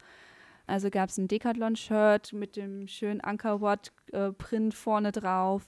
Also gab es ein Decathlon-Shirt mit dem schönen Ankerwatt-Print vorne drauf.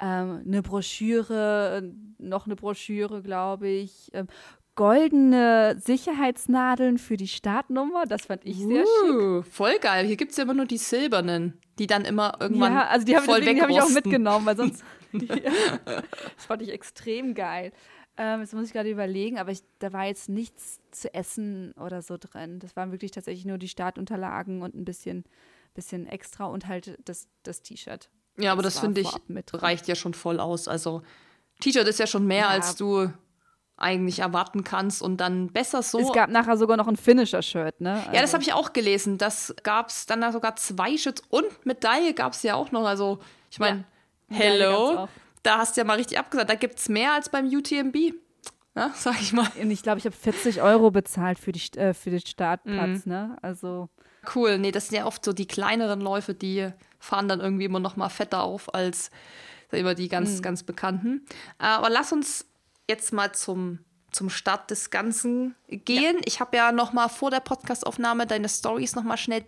Ähm, eine Broschüre, noch eine Broschüre, glaube ich. Ähm, goldene Sicherheitsnadeln für die Startnummer. Das fand ich sehr uh, schick. Voll geil. Hier gibt es ja immer nur die silbernen, die dann immer irgendwann ja, also die hab, voll habe ich auch mitgenommen, weil sonst. das fand ich extrem geil. Ähm, jetzt muss ich gerade überlegen, aber ich, da war jetzt nichts zu essen oder so drin. Das waren wirklich tatsächlich nur die Startunterlagen und ein bisschen, bisschen extra und halt das, das T-Shirt. Ja, aber das, das finde ich reicht ja schon voll aus. Also T-Shirt ist ja schon mehr, ja. als du eigentlich erwarten kannst und dann besser so. Es gab nachher sogar noch ein Finisher-Shirt, ne? Also. Ja, das also habe ich auch gelesen. Das gab es dann sogar zwei Shirts und Medaille gab es ja auch noch. Also, ich meine, ja, hello, da hast du ja mal richtig abgesagt. Da gibt es mehr als beim UTMB. Ne, sag ich mal. Und ich glaube, ich habe 40 Euro bezahlt für, die, äh, für den Startplatz, mhm. ne? Also. Cool, nee, das sind ja oft so die kleineren Läufe, die fahren dann irgendwie immer noch mal fetter auf als immer die ganz, mhm. ganz bekannten. Aber lass uns jetzt mal zum, zum Start des Ganzen gehen. Ja. Ich habe ja noch mal vor der Podcastaufnahme deine Stories noch mal schnell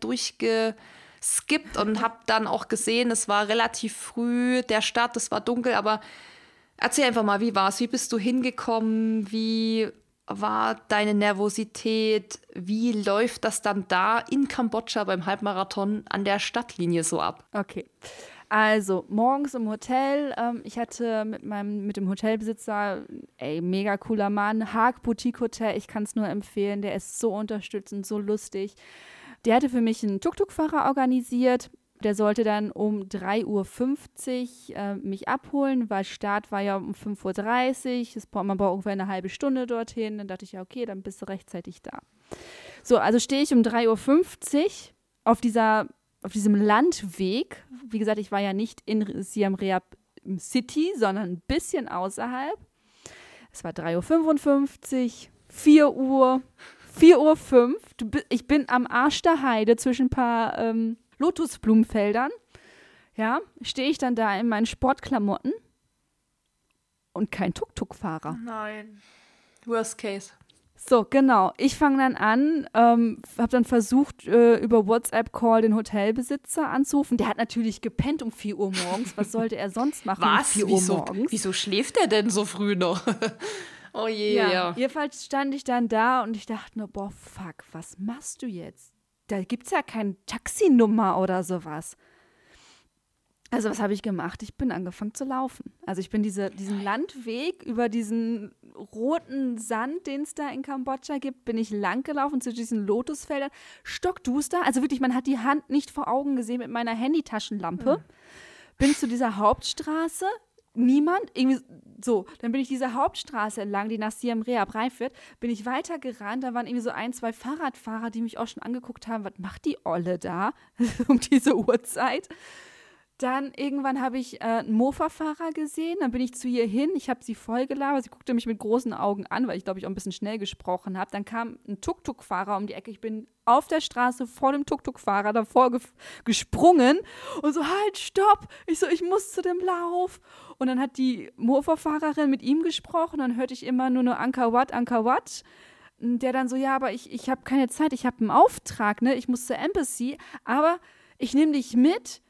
durchgeskippt und habe dann auch gesehen, es war relativ früh der Start, es war dunkel, aber erzähl einfach mal, wie war es? Wie bist du hingekommen? Wie war deine Nervosität? Wie läuft das dann da in Kambodscha beim Halbmarathon an der Stadtlinie so ab? Okay. Also, morgens im Hotel, ähm, ich hatte mit meinem, mit dem Hotelbesitzer, ey, mega cooler Mann, Haag Boutique Hotel, ich kann es nur empfehlen, der ist so unterstützend, so lustig. Der hatte für mich einen Tuk-Tuk-Fahrer organisiert. Der sollte dann um 3.50 Uhr äh, mich abholen, weil Start war ja um 5.30 Uhr. Man braucht ungefähr eine halbe Stunde dorthin. Dann dachte ich, ja, okay, dann bist du rechtzeitig da. So, also stehe ich um 3.50 Uhr auf dieser auf diesem Landweg, wie gesagt, ich war ja nicht in Siam Reap City, sondern ein bisschen außerhalb. Es war 3.55 Uhr, 4 Uhr, 4 Uhr 5. Ich bin am Arsch der Heide zwischen ein paar ähm, Lotusblumenfeldern. Ja, stehe ich dann da in meinen Sportklamotten und kein Tuk-Tuk-Fahrer. Nein. Worst case. So, genau. Ich fange dann an, ähm, habe dann versucht, äh, über WhatsApp-Call den Hotelbesitzer anzurufen. Der hat natürlich gepennt um 4 Uhr morgens. Was sollte er sonst machen Was? um 4 Uhr wieso, morgens? Wieso schläft er denn so früh noch? oh je, ja, ja. Jedenfalls stand ich dann da und ich dachte nur, boah, fuck, was machst du jetzt? Da gibt es ja keine Taxinummer oder sowas. Also was habe ich gemacht? Ich bin angefangen zu laufen. Also ich bin diese, diesen Landweg über diesen roten Sand, den es da in Kambodscha gibt, bin ich lang gelaufen zu diesen Lotusfeldern. Stockduster, also wirklich, man hat die Hand nicht vor Augen gesehen mit meiner Handytaschenlampe. Mhm. Bin zu dieser Hauptstraße, niemand, irgendwie so, dann bin ich diese Hauptstraße entlang, die nach Siam Reap reif wird, bin ich weitergerannt, da waren irgendwie so ein, zwei Fahrradfahrer, die mich auch schon angeguckt haben, was macht die Olle da um diese Uhrzeit? Dann irgendwann habe ich äh, einen Mofa-Fahrer gesehen, dann bin ich zu ihr hin, ich habe sie voll gelabert, sie guckte mich mit großen Augen an, weil ich glaube ich auch ein bisschen schnell gesprochen habe. Dann kam ein Tuk-Tuk-Fahrer um die Ecke, ich bin auf der Straße vor dem Tuk-Tuk-Fahrer davor ge gesprungen und so, halt, stopp! Ich so, ich muss zu dem Lauf. Und dann hat die Mofa-Fahrerin mit ihm gesprochen, dann hörte ich immer nur nur Anka Wat, Anka Wat der dann so, ja, aber ich, ich habe keine Zeit, ich habe einen Auftrag, ne? Ich muss zur Embassy, aber ich nehme dich mit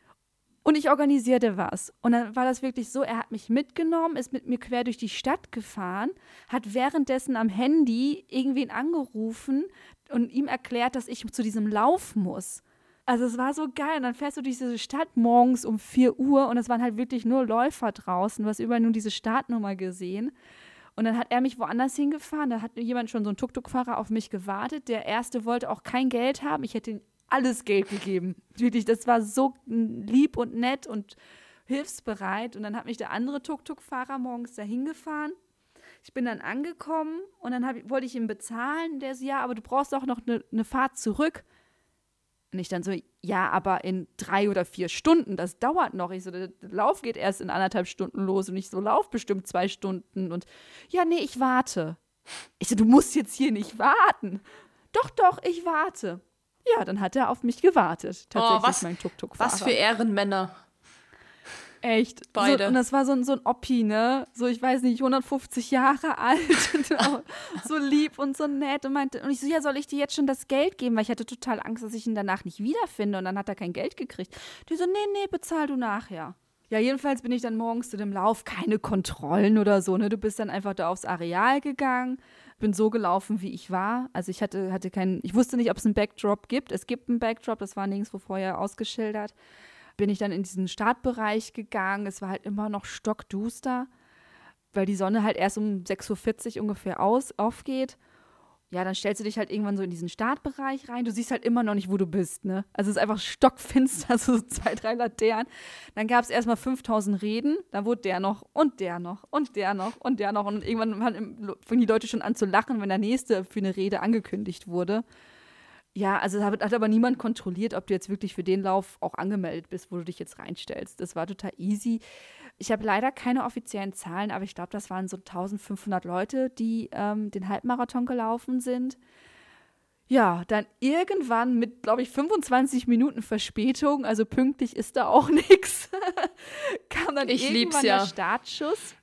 und ich organisierte was. Und dann war das wirklich so, er hat mich mitgenommen, ist mit mir quer durch die Stadt gefahren, hat währenddessen am Handy irgendwen angerufen und ihm erklärt, dass ich zu diesem Lauf muss. Also es war so geil. Und dann fährst du durch diese Stadt morgens um 4 Uhr und es waren halt wirklich nur Läufer draußen. Du hast überall nur diese Startnummer gesehen. Und dann hat er mich woanders hingefahren. Da hat jemand schon so ein Tuk-Tuk-Fahrer auf mich gewartet. Der erste wollte auch kein Geld haben. Ich hätte ihn alles Geld gegeben. Wirklich, das war so lieb und nett und hilfsbereit. Und dann hat mich der andere Tuk-Tuk-Fahrer morgens dahin gefahren. Ich bin dann angekommen und dann hab, wollte ich ihm bezahlen. Der so, ja, aber du brauchst auch noch eine ne Fahrt zurück. Und ich dann so, ja, aber in drei oder vier Stunden, das dauert noch. Ich so, der Lauf geht erst in anderthalb Stunden los und ich so, Lauf bestimmt zwei Stunden. Und ja, nee, ich warte. Ich so, du musst jetzt hier nicht warten. Doch, doch, ich warte. Ja, dann hat er auf mich gewartet. Tatsächlich oh, was, mein Tuk-Tuk-Fahrer. Was für Ehrenmänner. Echt. Beide. So, und das war so ein, so ein Oppi, ne? So, ich weiß nicht, 150 Jahre alt. so lieb und so nett. Und, meinte, und ich so, ja, soll ich dir jetzt schon das Geld geben? Weil ich hatte total Angst, dass ich ihn danach nicht wiederfinde. Und dann hat er kein Geld gekriegt. Die so, nee, nee, bezahl du nachher. Ja, jedenfalls bin ich dann morgens zu dem Lauf, keine Kontrollen oder so, ne? Du bist dann einfach da aufs Areal gegangen bin so gelaufen, wie ich war. Also ich hatte, hatte keinen, ich wusste nicht, ob es einen Backdrop gibt. Es gibt einen Backdrop, das war nirgendwo vorher ausgeschildert. Bin ich dann in diesen Startbereich gegangen. Es war halt immer noch stockduster, weil die Sonne halt erst um 6.40 Uhr ungefähr aus, aufgeht ja, dann stellst du dich halt irgendwann so in diesen Startbereich rein. Du siehst halt immer noch nicht, wo du bist, ne? Also es ist einfach stockfinster, so zwei, drei Laternen. Dann gab es erstmal 5000 Reden, dann wurde der noch und der noch und der noch und der noch. Und irgendwann fingen die Leute schon an zu lachen, wenn der nächste für eine Rede angekündigt wurde. Ja, also hat, hat aber niemand kontrolliert, ob du jetzt wirklich für den Lauf auch angemeldet bist, wo du dich jetzt reinstellst. Das war total easy. Ich habe leider keine offiziellen Zahlen, aber ich glaube, das waren so 1500 Leute, die ähm, den Halbmarathon gelaufen sind. Ja, dann irgendwann mit, glaube ich, 25 Minuten Verspätung, also pünktlich ist da auch nichts, kam dann ich irgendwann ja. der Startschuss.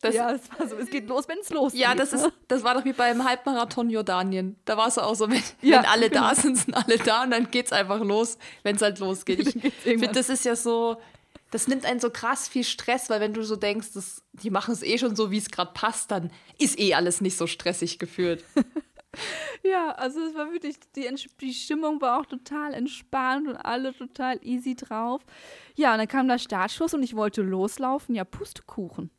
Das, ja, es war so, es geht los, wenn es losgeht. Ja, das, ist, das war doch wie beim Halbmarathon Jordanien. Da war es auch so, wenn, ja, wenn alle genau. da sind, sind alle da und dann geht es einfach los, wenn es halt losgeht. Ich finde, das ist ja so, das nimmt einen so krass viel Stress, weil wenn du so denkst, das, die machen es eh schon so, wie es gerade passt, dann ist eh alles nicht so stressig geführt. ja, also es war wirklich, die, die Stimmung war auch total entspannt und alle total easy drauf. Ja, und dann kam der Startschuss und ich wollte loslaufen. Ja, Pustekuchen.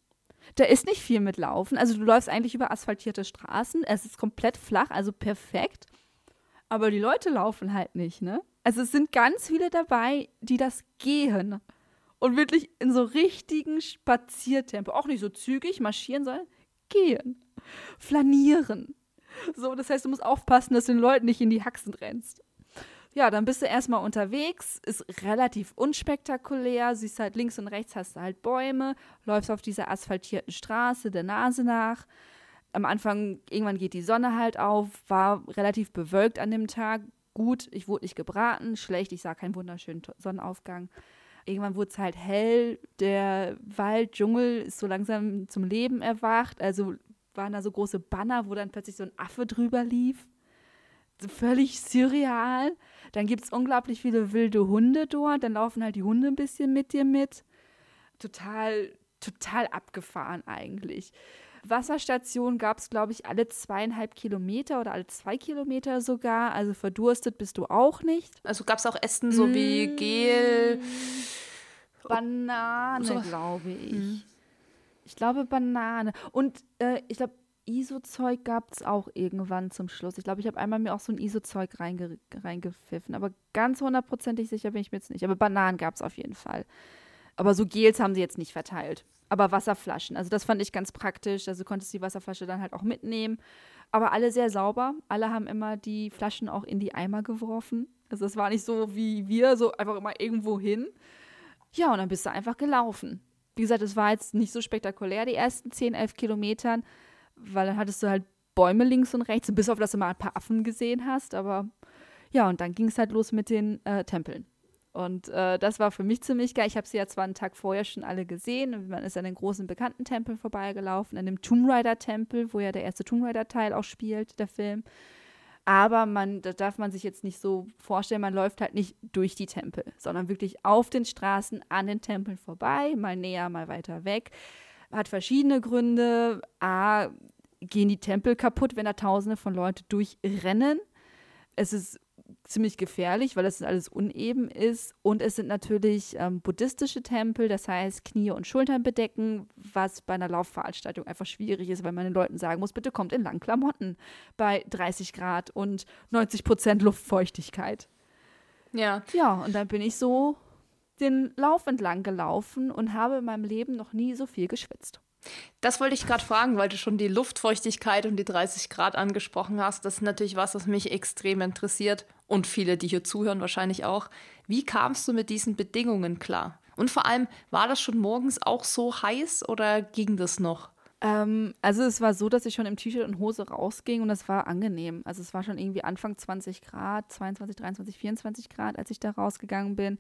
Da ist nicht viel mit Laufen. Also du läufst eigentlich über asphaltierte Straßen. Es ist komplett flach, also perfekt. Aber die Leute laufen halt nicht, ne? Also es sind ganz viele dabei, die das gehen und wirklich in so richtigen Spaziertempo, auch nicht so zügig marschieren, sondern gehen, flanieren. So, das heißt, du musst aufpassen, dass du den Leuten nicht in die Haxen rennst. Ja, dann bist du erstmal unterwegs, ist relativ unspektakulär, siehst halt links und rechts hast du halt Bäume, läufst auf dieser asphaltierten Straße der Nase nach. Am Anfang, irgendwann geht die Sonne halt auf, war relativ bewölkt an dem Tag. Gut, ich wurde nicht gebraten, schlecht, ich sah keinen wunderschönen Sonnenaufgang. Irgendwann wurde es halt hell, der Wald, Dschungel ist so langsam zum Leben erwacht. Also waren da so große Banner, wo dann plötzlich so ein Affe drüber lief. Völlig surreal. Dann gibt es unglaublich viele wilde Hunde dort. Dann laufen halt die Hunde ein bisschen mit dir mit. Total, total abgefahren eigentlich. Wasserstation gab es, glaube ich, alle zweieinhalb Kilometer oder alle zwei Kilometer sogar. Also verdurstet bist du auch nicht. Also gab es auch Essen so mmh. wie Gel. Banane, so. glaube ich. Mmh. Ich glaube Banane. Und äh, ich glaube, ISO-Zeug gab es auch irgendwann zum Schluss. Ich glaube, ich habe einmal mir auch so ein ISO-Zeug reinge reingepfiffen. Aber ganz hundertprozentig sicher bin ich mir jetzt nicht. Aber Bananen gab es auf jeden Fall. Aber so Gels haben sie jetzt nicht verteilt aber Wasserflaschen. Also das fand ich ganz praktisch. Also konntest die Wasserflasche dann halt auch mitnehmen. Aber alle sehr sauber. Alle haben immer die Flaschen auch in die Eimer geworfen. Also es war nicht so wie wir, so einfach immer irgendwo hin. Ja, und dann bist du einfach gelaufen. Wie gesagt, es war jetzt nicht so spektakulär, die ersten 10, 11 Kilometern, weil dann hattest du halt Bäume links und rechts, bis auf dass du mal ein paar Affen gesehen hast, aber ja, und dann ging es halt los mit den äh, Tempeln. Und äh, das war für mich ziemlich geil. Ich habe sie ja zwar einen Tag vorher schon alle gesehen. Man ist an den großen bekannten Tempeln vorbeigelaufen, an dem Tomb Raider-Tempel, wo ja der erste Tomb Raider-Teil auch spielt, der Film. Aber man, da darf man sich jetzt nicht so vorstellen, man läuft halt nicht durch die Tempel, sondern wirklich auf den Straßen an den Tempeln vorbei, mal näher, mal weiter weg. Hat verschiedene Gründe. A, gehen die Tempel kaputt, wenn da tausende von Leuten durchrennen. Es ist ziemlich gefährlich, weil das alles uneben ist. Und es sind natürlich ähm, buddhistische Tempel, das heißt Knie und Schultern bedecken, was bei einer Laufveranstaltung einfach schwierig ist, weil man den Leuten sagen muss, bitte kommt in langen Klamotten bei 30 Grad und 90 Prozent Luftfeuchtigkeit. Ja. Ja, und dann bin ich so den Lauf entlang gelaufen und habe in meinem Leben noch nie so viel geschwitzt. Das wollte ich gerade fragen, weil du schon die Luftfeuchtigkeit und die 30 Grad angesprochen hast. Das ist natürlich was, was mich extrem interessiert und viele, die hier zuhören, wahrscheinlich auch. Wie kamst du mit diesen Bedingungen klar? Und vor allem, war das schon morgens auch so heiß oder ging das noch? Ähm, also es war so, dass ich schon im T-Shirt und Hose rausging und das war angenehm. Also es war schon irgendwie Anfang 20 Grad, 22, 23, 24 Grad, als ich da rausgegangen bin.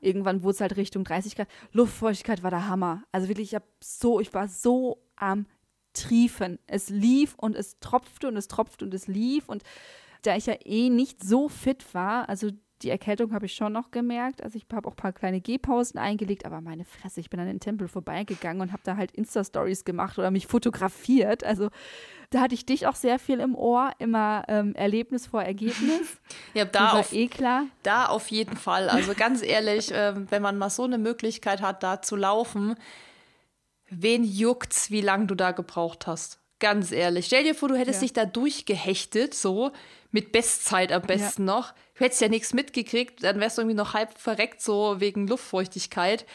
Irgendwann wurde es halt Richtung 30 Grad. Luftfeuchtigkeit war der Hammer. Also wirklich, ich habe so, ich war so am Triefen. Es lief und es tropfte und es tropfte und es lief. Und da ich ja eh nicht so fit war, also die Erkältung habe ich schon noch gemerkt. Also ich habe auch ein paar kleine Gehpausen eingelegt, aber meine Fresse, ich bin an den Tempel vorbeigegangen und habe da halt Insta-Stories gemacht oder mich fotografiert. Also da hatte ich dich auch sehr viel im Ohr, immer ähm, Erlebnis vor Ergebnis. ja, da auf, eh klar. Da auf jeden Fall. Also ganz ehrlich, äh, wenn man mal so eine Möglichkeit hat, da zu laufen, wen juckt's, wie lange du da gebraucht hast? Ganz ehrlich. Stell dir vor, du hättest ja. dich da durchgehechtet, so mit Bestzeit am besten ja. noch. Du hättest ja nichts mitgekriegt, dann wärst du irgendwie noch halb verreckt, so wegen Luftfeuchtigkeit.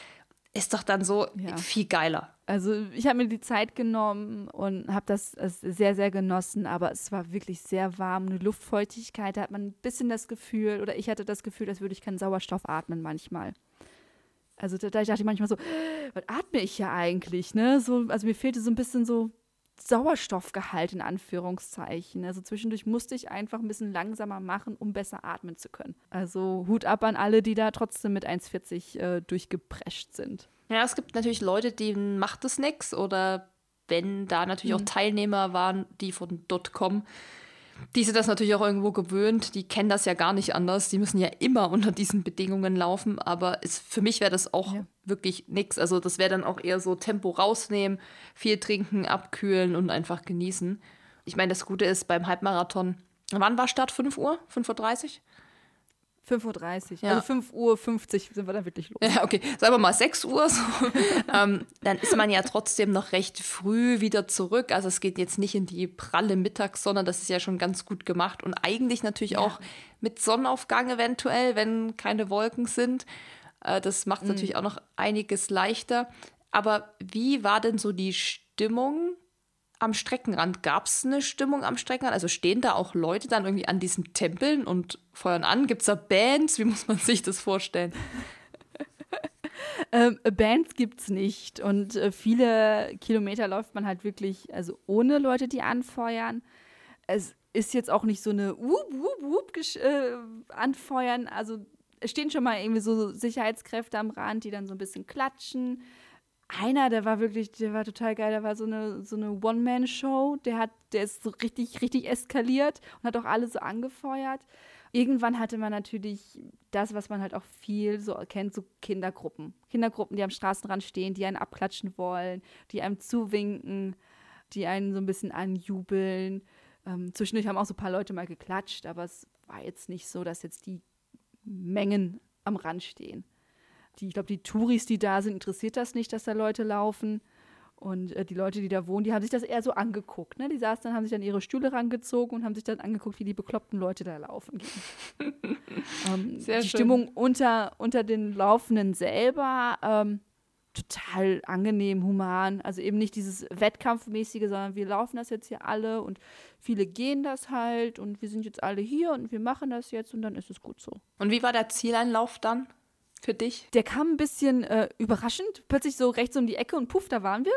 Ist doch dann so ja. viel geiler. Also ich habe mir die Zeit genommen und habe das sehr, sehr genossen, aber es war wirklich sehr warm, eine Luftfeuchtigkeit, da hat man ein bisschen das Gefühl, oder ich hatte das Gefühl, als würde ich keinen Sauerstoff atmen manchmal. Also da, da dachte ich manchmal so, was atme ich ja eigentlich, ne? So, also mir fehlte so ein bisschen so Sauerstoffgehalt in Anführungszeichen. Also zwischendurch musste ich einfach ein bisschen langsamer machen, um besser atmen zu können. Also Hut ab an alle, die da trotzdem mit 1,40 äh, durchgeprescht sind. Ja, es gibt natürlich Leute, denen macht es nichts oder wenn da natürlich mhm. auch Teilnehmer waren, die von dort kommen, die sind das natürlich auch irgendwo gewöhnt, die kennen das ja gar nicht anders, die müssen ja immer unter diesen Bedingungen laufen, aber es, für mich wäre das auch ja. wirklich nichts. Also das wäre dann auch eher so Tempo rausnehmen, viel trinken, abkühlen und einfach genießen. Ich meine, das Gute ist beim Halbmarathon, wann war Start? 5 Uhr? 5.30 Uhr? 5.30 Uhr. Ja. Also 5.50 Uhr sind wir da wirklich los. Ja, okay. Sagen wir mal 6 Uhr. So. ähm, dann ist man ja trotzdem noch recht früh wieder zurück. Also es geht jetzt nicht in die pralle Mittags, sondern das ist ja schon ganz gut gemacht. Und eigentlich natürlich ja. auch mit Sonnenaufgang eventuell, wenn keine Wolken sind. Äh, das macht mhm. natürlich auch noch einiges leichter. Aber wie war denn so die Stimmung am Streckenrand? Gab es eine Stimmung am Streckenrand? Also stehen da auch Leute dann irgendwie an diesen Tempeln und feuern an? Gibt es da Bands? Wie muss man sich das vorstellen? ähm, Bands gibt es nicht. Und äh, viele Kilometer läuft man halt wirklich, also ohne Leute, die anfeuern. Es ist jetzt auch nicht so eine Wup, Wup, Wup äh, anfeuern. Also stehen schon mal irgendwie so Sicherheitskräfte am Rand, die dann so ein bisschen klatschen einer, der war wirklich, der war total geil, der war so eine, so eine One-Man-Show, der hat, der ist so richtig, richtig eskaliert und hat auch alle so angefeuert. Irgendwann hatte man natürlich das, was man halt auch viel so kennt, so Kindergruppen. Kindergruppen, die am Straßenrand stehen, die einen abklatschen wollen, die einem zuwinken, die einen so ein bisschen anjubeln. Ähm, zwischendurch haben auch so ein paar Leute mal geklatscht, aber es war jetzt nicht so, dass jetzt die Mengen am Rand stehen die, ich glaube, die Touris, die da sind, interessiert das nicht, dass da Leute laufen. Und äh, die Leute, die da wohnen, die haben sich das eher so angeguckt. Ne? Die saßen dann, haben sich dann ihre Stühle rangezogen und haben sich dann angeguckt, wie die bekloppten Leute da laufen ähm, die schön. Stimmung unter, unter den Laufenden selber ähm, total angenehm, human. Also eben nicht dieses Wettkampfmäßige, sondern wir laufen das jetzt hier alle und viele gehen das halt und wir sind jetzt alle hier und wir machen das jetzt und dann ist es gut so. Und wie war der Zieleinlauf dann? Für dich? Der kam ein bisschen äh, überraschend, plötzlich so rechts um die Ecke und puff, da waren wir.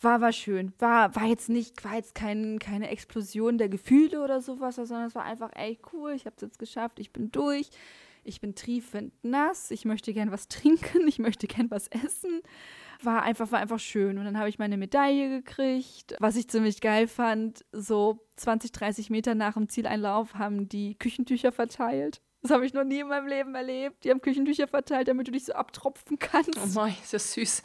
War, war schön. War, war jetzt nicht, war jetzt kein, keine Explosion der Gefühle oder sowas, sondern es war einfach, ey, cool, ich habe es jetzt geschafft, ich bin durch, ich bin triefend nass, ich möchte gern was trinken, ich möchte gern was essen. War einfach, war einfach schön. Und dann habe ich meine Medaille gekriegt. Was ich ziemlich geil fand, so 20, 30 Meter nach dem Zieleinlauf haben die Küchentücher verteilt. Das habe ich noch nie in meinem Leben erlebt. Die haben Küchentücher verteilt, damit du dich so abtropfen kannst. Oh mein, ist ja süß.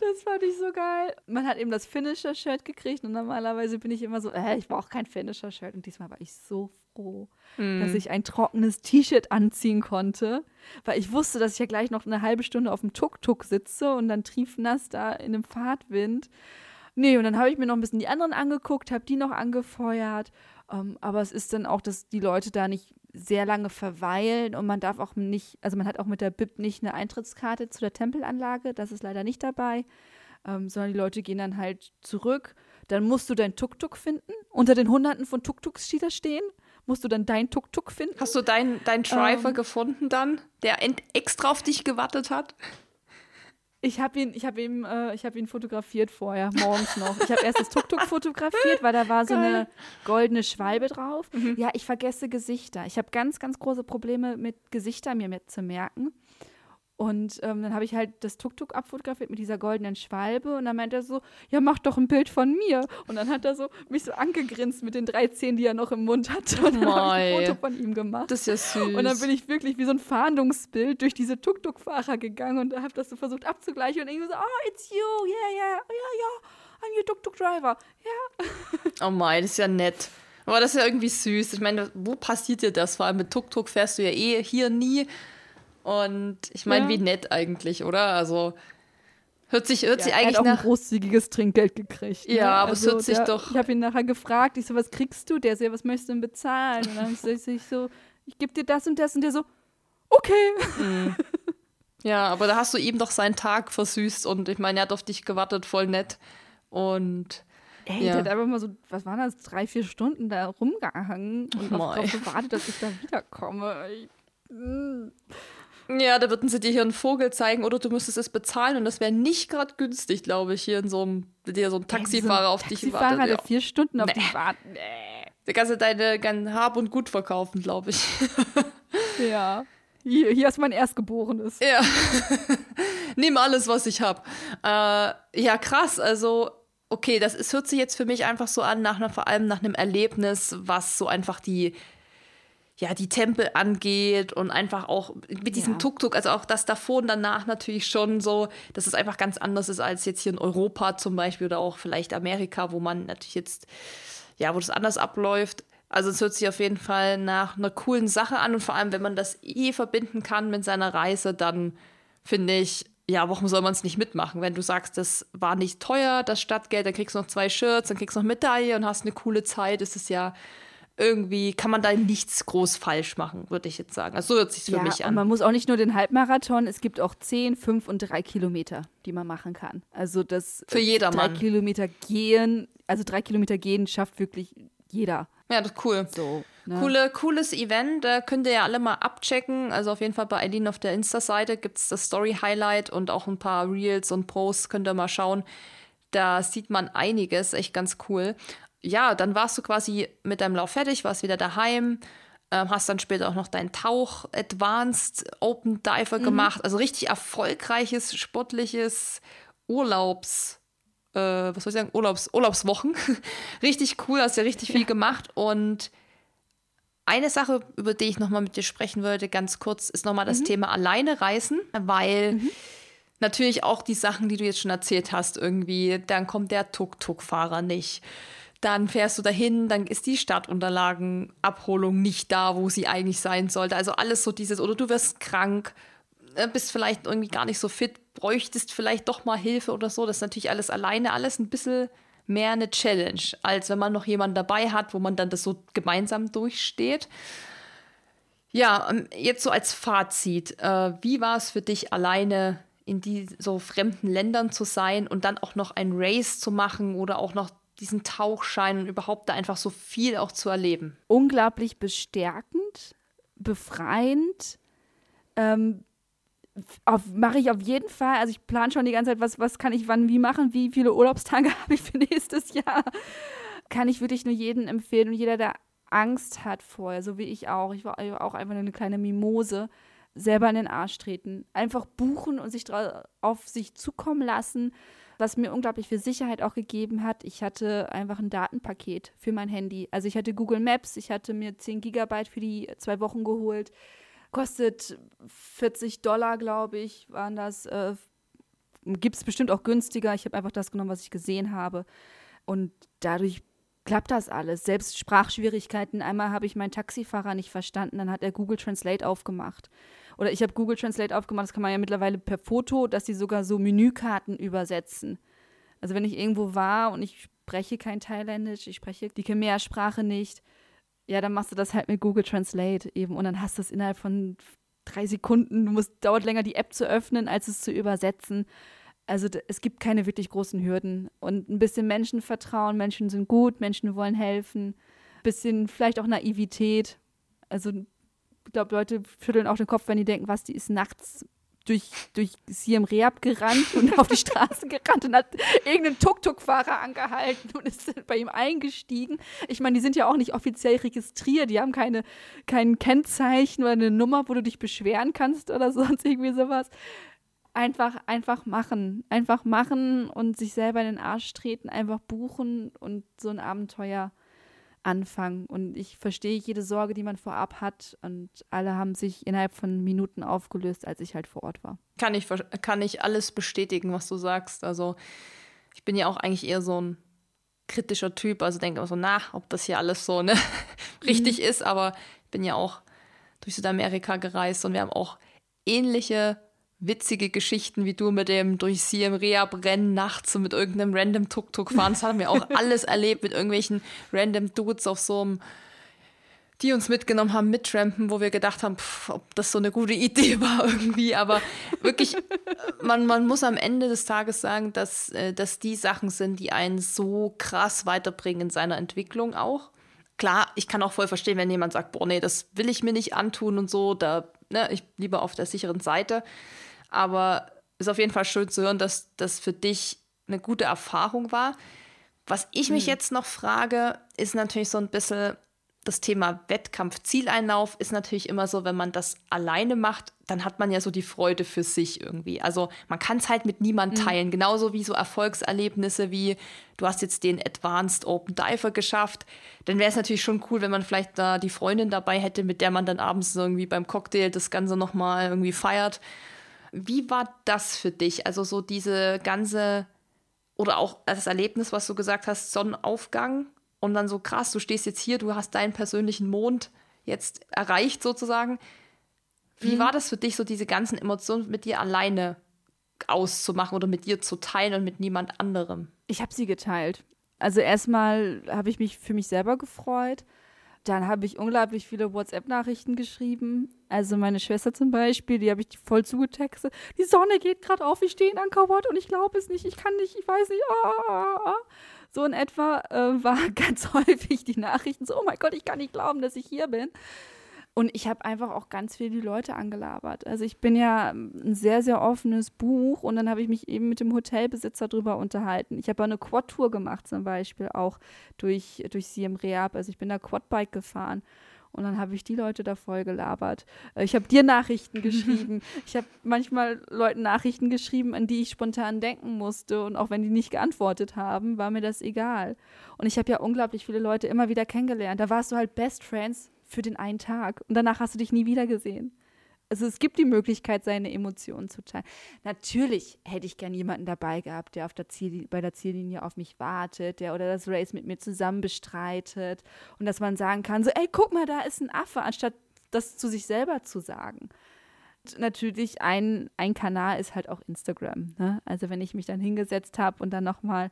Das fand ich so geil. Man hat eben das Finisher-Shirt gekriegt und normalerweise bin ich immer so, äh, ich brauche kein Finisher-Shirt. Und diesmal war ich so froh, mm. dass ich ein trockenes T-Shirt anziehen konnte, weil ich wusste, dass ich ja gleich noch eine halbe Stunde auf dem Tuk-Tuk sitze und dann triefnass da in einem Fahrtwind. Nee, und dann habe ich mir noch ein bisschen die anderen angeguckt, habe die noch angefeuert. Um, ähm, aber es ist dann auch, dass die Leute da nicht sehr lange verweilen und man darf auch nicht, also man hat auch mit der BIP nicht eine Eintrittskarte zu der Tempelanlage, das ist leider nicht dabei, ähm, sondern die Leute gehen dann halt zurück. Dann musst du dein Tuk-Tuk finden. Unter den Hunderten von Tuk-Tuks, die da stehen, musst du dann dein Tuk-Tuk finden. Hast du deinen dein Driver ähm, gefunden dann, der extra auf dich gewartet hat? Ich habe ihn, ich habe ihn, äh, ich habe ihn fotografiert vorher, morgens noch. Ich habe erst das Tuk-Tuk fotografiert, weil da war so eine goldene Schwalbe drauf. Mhm. Ja, ich vergesse Gesichter. Ich habe ganz, ganz große Probleme mit Gesichtern mir zu merken. Und ähm, dann habe ich halt das Tuk-Tuk abfotografiert mit dieser goldenen Schwalbe und dann meint er so, ja, mach doch ein Bild von mir. Und dann hat er so mich so angegrinst mit den drei Zähnen, die er noch im Mund hatte. Und dann habe ich ein Foto von ihm gemacht. Das ist ja süß. Und dann bin ich wirklich wie so ein Fahndungsbild durch diese Tuk-Tuk-Fahrer gegangen und habe das so versucht abzugleichen und irgendwie so, oh, it's you, yeah, yeah, yeah, yeah, I'm your Tuk-Tuk-Driver, ja. Yeah. Oh mein, das ist ja nett. Aber das ist ja irgendwie süß. Ich meine, wo passiert dir das? Vor allem mit Tuk-Tuk fährst du ja eh hier nie. Und ich meine, ja. wie nett eigentlich, oder? Also hört sich, hört ja, sich eigentlich er hat auch nach ein großzügiges Trinkgeld gekriegt. Ne? Ja, aber also, es hört sich der, doch. Ich habe ihn nachher gefragt, ich so, was kriegst du? Der so, ja, was möchtest du denn bezahlen? Und dann so, ich so, ich gebe dir das und das und der so, okay. Mhm. Ja, aber da hast du ihm doch seinen Tag versüßt und ich meine, er hat auf dich gewartet, voll nett. Und Ey, ja. der hat einfach mal so, was waren das, drei, vier Stunden da rumgehangen und oh darauf gewartet, dass ich da wiederkomme. Ich, mm. Ja, da würden sie dir hier einen Vogel zeigen oder du müsstest es bezahlen und das wäre nicht gerade günstig, glaube ich, hier in so einem, dir so ein Taxifahrer so auf Taxifahrer, dich wartet. Taxifahrer, der vier Stunden auf nee. dich wartet. Nee. Da kannst du deine dein Hab und Gut verkaufen, glaube ich. ja. Hier, hier ist mein Erstgeborenes. Ja. Nimm alles, was ich habe. Äh, ja, krass. Also, okay, das ist, hört sich jetzt für mich einfach so an, nach einer, vor allem nach einem Erlebnis, was so einfach die ja, die Tempel angeht und einfach auch mit diesem ja. Tuk-Tuk, also auch das davor und danach natürlich schon so, dass es einfach ganz anders ist als jetzt hier in Europa zum Beispiel oder auch vielleicht Amerika, wo man natürlich jetzt, ja, wo das anders abläuft. Also es hört sich auf jeden Fall nach einer coolen Sache an und vor allem, wenn man das eh verbinden kann mit seiner Reise, dann finde ich, ja, warum soll man es nicht mitmachen? Wenn du sagst, das war nicht teuer, das Stadtgeld, dann kriegst du noch zwei Shirts, dann kriegst du noch Medaille und hast eine coole Zeit, ist es ja irgendwie kann man da nichts groß falsch machen, würde ich jetzt sagen. Also so hört sich für ja, mich an. Und man muss auch nicht nur den Halbmarathon, es gibt auch 10, 5 und 3 Kilometer, die man machen kann. Also das für jedermann. Drei Kilometer gehen, also drei Kilometer gehen schafft wirklich jeder. Ja, das ist cool. So, ne? Coole, cooles Event, da könnt ihr ja alle mal abchecken. Also auf jeden Fall bei Eileen auf der Insta-Seite gibt es das Story-Highlight und auch ein paar Reels und Posts, könnt ihr mal schauen. Da sieht man einiges, echt ganz cool ja, dann warst du quasi mit deinem Lauf fertig, warst wieder daheim, ähm, hast dann später auch noch deinen Tauch Advanced Open Diver mhm. gemacht. Also richtig erfolgreiches, sportliches Urlaubs, äh, was soll ich sagen, Urlaubs, Urlaubswochen. richtig cool, hast ja richtig viel gemacht. Und eine Sache, über die ich nochmal mit dir sprechen wollte, ganz kurz, ist nochmal das mhm. Thema alleine reisen, weil mhm. natürlich auch die Sachen, die du jetzt schon erzählt hast, irgendwie, dann kommt der Tuk-Tuk-Fahrer nicht dann fährst du dahin, dann ist die Stadtunterlagenabholung nicht da, wo sie eigentlich sein sollte. Also alles so dieses, oder du wirst krank, äh, bist vielleicht irgendwie gar nicht so fit, bräuchtest vielleicht doch mal Hilfe oder so. Das ist natürlich alles alleine, alles ein bisschen mehr eine Challenge, als wenn man noch jemanden dabei hat, wo man dann das so gemeinsam durchsteht. Ja, ähm, jetzt so als Fazit, äh, wie war es für dich alleine in die so fremden Ländern zu sein und dann auch noch ein Race zu machen oder auch noch diesen Tauchschein und überhaupt da einfach so viel auch zu erleben. Unglaublich bestärkend, befreiend. Ähm, mache ich auf jeden Fall. Also ich plane schon die ganze Zeit, was, was kann ich wann wie machen, wie viele Urlaubstage habe ich für nächstes Jahr. Kann ich wirklich nur jedem empfehlen und jeder, der Angst hat vorher, so wie ich auch. Ich war auch einfach nur eine kleine Mimose. Selber in den Arsch treten. Einfach buchen und sich auf sich zukommen lassen, was mir unglaublich viel Sicherheit auch gegeben hat. Ich hatte einfach ein Datenpaket für mein Handy. Also ich hatte Google Maps, ich hatte mir 10 Gigabyte für die zwei Wochen geholt. Kostet 40 Dollar, glaube ich, waren das. Äh, Gibt es bestimmt auch günstiger. Ich habe einfach das genommen, was ich gesehen habe. Und dadurch klappt das alles. Selbst Sprachschwierigkeiten. Einmal habe ich meinen Taxifahrer nicht verstanden, dann hat er Google Translate aufgemacht. Oder ich habe Google Translate aufgemacht, das kann man ja mittlerweile per Foto, dass sie sogar so Menükarten übersetzen. Also wenn ich irgendwo war und ich spreche kein Thailändisch, ich spreche die Khmer-Sprache nicht, ja, dann machst du das halt mit Google Translate eben und dann hast du es innerhalb von drei Sekunden. Du musst, dauert länger, die App zu öffnen, als es zu übersetzen. Also es gibt keine wirklich großen Hürden. Und ein bisschen Menschenvertrauen, Menschen sind gut, Menschen wollen helfen. Ein bisschen vielleicht auch Naivität. Also ich glaube, Leute schütteln auch den Kopf, wenn die denken, was, die ist nachts durch, durch Siem Reap gerannt und auf die Straße gerannt und hat irgendeinen Tuk-Tuk-Fahrer angehalten und ist bei ihm eingestiegen. Ich meine, die sind ja auch nicht offiziell registriert, die haben keine, kein Kennzeichen oder eine Nummer, wo du dich beschweren kannst oder sonst irgendwie sowas einfach, einfach machen. Einfach machen und sich selber in den Arsch treten, einfach buchen und so ein Abenteuer anfangen. Und ich verstehe jede Sorge, die man vorab hat. Und alle haben sich innerhalb von Minuten aufgelöst, als ich halt vor Ort war. Kann ich, kann ich alles bestätigen, was du sagst. Also ich bin ja auch eigentlich eher so ein kritischer Typ. Also denke immer so, na, ob das hier alles so ne, richtig mhm. ist. Aber ich bin ja auch durch Südamerika gereist und wir haben auch ähnliche witzige Geschichten wie du mit dem durch Siem Reap rennen nachts und mit irgendeinem random Tuk-Tuk fahren. Das haben wir auch alles erlebt mit irgendwelchen random Dudes auf so einem, die uns mitgenommen haben, mittrampen, wo wir gedacht haben, pff, ob das so eine gute Idee war irgendwie. Aber wirklich, man, man muss am Ende des Tages sagen, dass, äh, dass die Sachen sind, die einen so krass weiterbringen in seiner Entwicklung auch. Klar, ich kann auch voll verstehen, wenn jemand sagt, boah, nee, das will ich mir nicht antun und so, da, ne, ich lieber auf der sicheren Seite. Aber ist auf jeden Fall schön zu hören, dass das für dich eine gute Erfahrung war. Was ich mich mhm. jetzt noch frage, ist natürlich so ein bisschen das Thema Wettkampf, Zieleinlauf ist natürlich immer so, wenn man das alleine macht, dann hat man ja so die Freude für sich irgendwie. Also man kann es halt mit niemand mhm. teilen. Genauso wie so Erfolgserlebnisse wie du hast jetzt den Advanced Open Diver geschafft. Dann wäre es natürlich schon cool, wenn man vielleicht da die Freundin dabei hätte, mit der man dann abends irgendwie beim Cocktail das Ganze nochmal irgendwie feiert. Wie war das für dich? Also so diese ganze oder auch das Erlebnis, was du gesagt hast, Sonnenaufgang und dann so krass, du stehst jetzt hier, du hast deinen persönlichen Mond jetzt erreicht sozusagen. Wie mhm. war das für dich, so diese ganzen Emotionen mit dir alleine auszumachen oder mit dir zu teilen und mit niemand anderem? Ich habe sie geteilt. Also erstmal habe ich mich für mich selber gefreut. Dann habe ich unglaublich viele WhatsApp-Nachrichten geschrieben. Also meine Schwester zum Beispiel, die habe ich voll zugetextet. Die Sonne geht gerade auf, ich stehe in Angkor Wat und ich glaube es nicht, ich kann nicht, ich weiß nicht. Ah, ah, ah. So in etwa äh, war ganz häufig die Nachrichten so, oh mein Gott, ich kann nicht glauben, dass ich hier bin. Und ich habe einfach auch ganz viel die Leute angelabert. Also ich bin ja ein sehr, sehr offenes Buch und dann habe ich mich eben mit dem Hotelbesitzer drüber unterhalten. Ich habe eine Quad-Tour gemacht zum Beispiel auch durch, durch Siem Reap. Also ich bin da Quadbike gefahren. Und dann habe ich die Leute da voll gelabert. Äh, ich habe dir Nachrichten geschrieben. ich habe manchmal Leuten Nachrichten geschrieben, an die ich spontan denken musste. Und auch wenn die nicht geantwortet haben, war mir das egal. Und ich habe ja unglaublich viele Leute immer wieder kennengelernt. Da warst du halt Best Friends für den einen Tag und danach hast du dich nie wieder gesehen. Also es gibt die Möglichkeit, seine Emotionen zu teilen. Natürlich hätte ich gern jemanden dabei gehabt, der auf der Ziel, bei der Ziellinie auf mich wartet, der oder das Race mit mir zusammen bestreitet und dass man sagen kann, so, ey, guck mal, da ist ein Affe, anstatt das zu sich selber zu sagen natürlich ein, ein Kanal ist halt auch Instagram. Ne? Also wenn ich mich dann hingesetzt habe und dann nochmal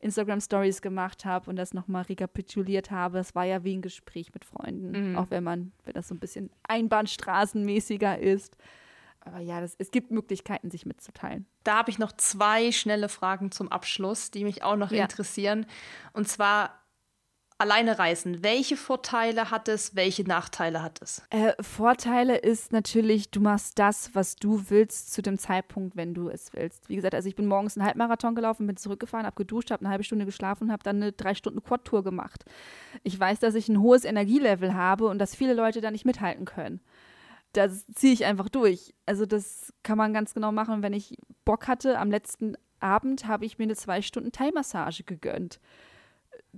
Instagram Stories gemacht habe und das nochmal rekapituliert habe, das war ja wie ein Gespräch mit Freunden, mhm. auch wenn man, wenn das so ein bisschen einbahnstraßenmäßiger ist. Aber ja, das, es gibt Möglichkeiten, sich mitzuteilen. Da habe ich noch zwei schnelle Fragen zum Abschluss, die mich auch noch ja. interessieren. Und zwar alleine reisen. Welche Vorteile hat es, welche Nachteile hat es? Äh, Vorteile ist natürlich, du machst das, was du willst, zu dem Zeitpunkt, wenn du es willst. Wie gesagt, also ich bin morgens einen Halbmarathon gelaufen, bin zurückgefahren, habe geduscht, habe eine halbe Stunde geschlafen und habe dann eine drei Stunden Quad-Tour gemacht. Ich weiß, dass ich ein hohes Energielevel habe und dass viele Leute da nicht mithalten können. Das ziehe ich einfach durch. Also das kann man ganz genau machen. Wenn ich Bock hatte, am letzten Abend habe ich mir eine zwei Stunden Thai-Massage gegönnt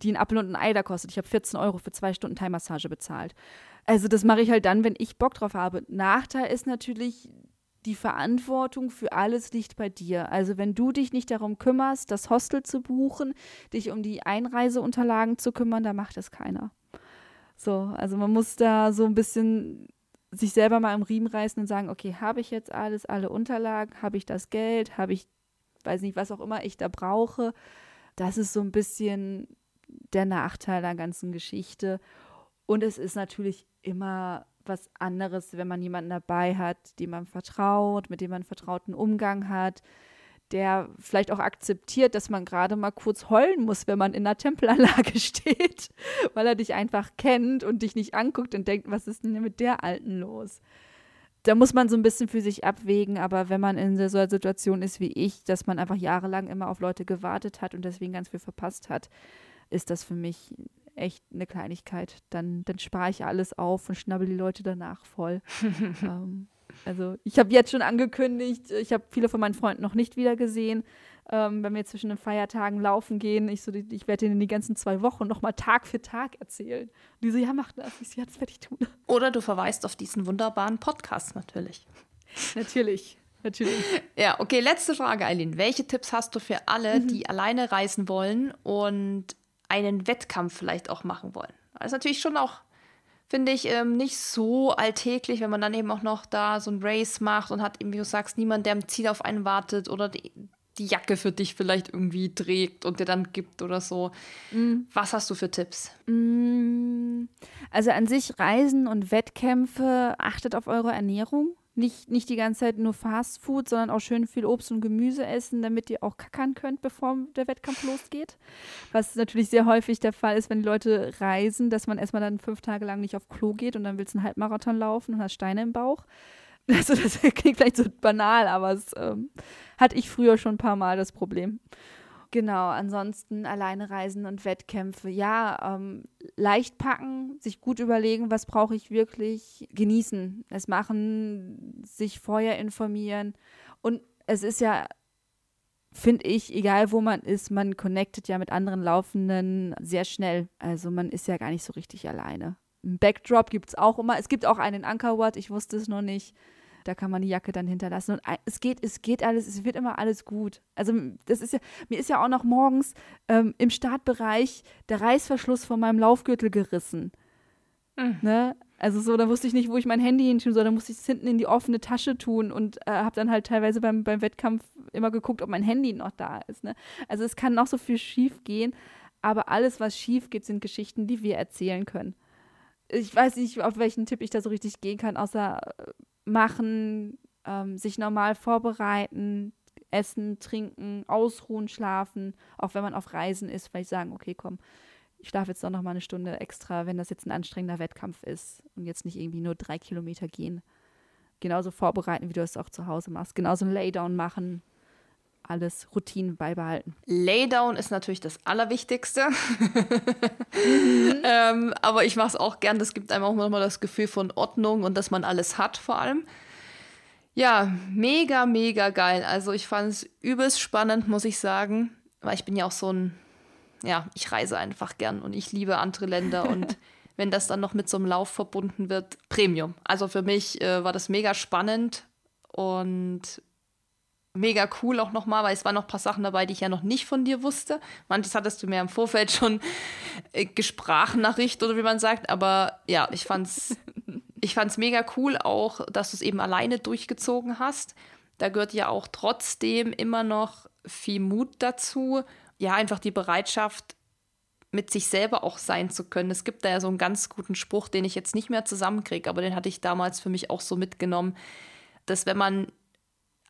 die ein Apfel und ein Ei da kostet. Ich habe 14 Euro für zwei Stunden Thai-Massage bezahlt. Also das mache ich halt dann, wenn ich Bock drauf habe. Nachteil ist natürlich, die Verantwortung für alles liegt bei dir. Also wenn du dich nicht darum kümmerst, das Hostel zu buchen, dich um die Einreiseunterlagen zu kümmern, da macht es keiner. So, also man muss da so ein bisschen sich selber mal im Riemen reißen und sagen, okay, habe ich jetzt alles, alle Unterlagen, habe ich das Geld, habe ich, weiß nicht, was auch immer ich da brauche. Das ist so ein bisschen der Nachteil der ganzen Geschichte. Und es ist natürlich immer was anderes, wenn man jemanden dabei hat, dem man vertraut, mit dem man einen vertrauten Umgang hat, der vielleicht auch akzeptiert, dass man gerade mal kurz heulen muss, wenn man in einer Tempelanlage steht, weil er dich einfach kennt und dich nicht anguckt und denkt, was ist denn mit der Alten los? Da muss man so ein bisschen für sich abwägen, aber wenn man in so einer Situation ist wie ich, dass man einfach jahrelang immer auf Leute gewartet hat und deswegen ganz viel verpasst hat, ist das für mich echt eine Kleinigkeit. Dann, dann spare ich alles auf und schnabbel die Leute danach voll. ähm, also ich habe jetzt schon angekündigt, ich habe viele von meinen Freunden noch nicht wieder gesehen. Ähm, wenn wir zwischen den Feiertagen laufen gehen, ich, so, ich werde ihnen die ganzen zwei Wochen nochmal Tag für Tag erzählen. Und die so, ja, mach das. Ich so, ja, das werde ich tun. Oder du verweist auf diesen wunderbaren Podcast natürlich. Natürlich. Natürlich. Ja, okay, letzte Frage, Eileen. Welche Tipps hast du für alle, mhm. die alleine reisen wollen und einen Wettkampf vielleicht auch machen wollen. Das ist natürlich schon auch, finde ich, ähm, nicht so alltäglich, wenn man dann eben auch noch da so ein Race macht und hat eben, wie du sagst, niemand, der am Ziel auf einen wartet oder die, die Jacke für dich vielleicht irgendwie trägt und dir dann gibt oder so. Mhm. Was hast du für Tipps? Mm, also an sich Reisen und Wettkämpfe, achtet auf eure Ernährung. Nicht, nicht die ganze Zeit nur Fast Food, sondern auch schön viel Obst und Gemüse essen, damit ihr auch kackern könnt, bevor der Wettkampf losgeht. Was natürlich sehr häufig der Fall ist, wenn die Leute reisen, dass man erstmal dann fünf Tage lang nicht auf Klo geht und dann willst du einen Halbmarathon laufen und hast Steine im Bauch. Also das klingt vielleicht so banal, aber es ähm, hatte ich früher schon ein paar Mal das Problem. Genau, ansonsten alleine reisen und Wettkämpfe. Ja, ähm, leicht packen, sich gut überlegen, was brauche ich wirklich, genießen, es machen, sich vorher informieren. Und es ist ja, finde ich, egal wo man ist, man connectet ja mit anderen Laufenden sehr schnell. Also man ist ja gar nicht so richtig alleine. Ein Backdrop gibt es auch immer. Es gibt auch einen Ankerwort, ich wusste es noch nicht. Da kann man die Jacke dann hinterlassen. Und es geht, es geht alles, es wird immer alles gut. Also das ist ja, mir ist ja auch noch morgens ähm, im Startbereich der Reißverschluss von meinem Laufgürtel gerissen. Mhm. Ne? Also so, da wusste ich nicht, wo ich mein Handy hin tun soll. Da musste ich es hinten in die offene Tasche tun und äh, habe dann halt teilweise beim, beim Wettkampf immer geguckt, ob mein Handy noch da ist. Ne? Also es kann noch so viel schief gehen, aber alles, was schief geht, sind Geschichten, die wir erzählen können. Ich weiß nicht, auf welchen Tipp ich da so richtig gehen kann, außer äh, machen, ähm, sich normal vorbereiten, essen, trinken, ausruhen, schlafen, auch wenn man auf Reisen ist, vielleicht sagen, okay, komm, ich schlafe jetzt doch noch mal eine Stunde extra, wenn das jetzt ein anstrengender Wettkampf ist und jetzt nicht irgendwie nur drei Kilometer gehen. Genauso vorbereiten, wie du es auch zu Hause machst. Genauso ein Laydown machen, alles Routinen beibehalten. Laydown ist natürlich das Allerwichtigste. mhm. ähm, aber ich mache es auch gern. Das gibt einem auch nochmal das Gefühl von Ordnung und dass man alles hat vor allem. Ja, mega, mega geil. Also ich fand es übelst spannend, muss ich sagen. Weil ich bin ja auch so ein, ja, ich reise einfach gern und ich liebe andere Länder und wenn das dann noch mit so einem Lauf verbunden wird, Premium. Also für mich äh, war das mega spannend und mega cool auch nochmal, weil es waren noch ein paar Sachen dabei, die ich ja noch nicht von dir wusste. Manches hattest du mir im Vorfeld schon äh, Gesprachnachricht oder wie man sagt, aber ja, ich fand's, ich fand's mega cool auch, dass du es eben alleine durchgezogen hast. Da gehört ja auch trotzdem immer noch viel Mut dazu. Ja, einfach die Bereitschaft, mit sich selber auch sein zu können. Es gibt da ja so einen ganz guten Spruch, den ich jetzt nicht mehr zusammenkriege, aber den hatte ich damals für mich auch so mitgenommen, dass wenn man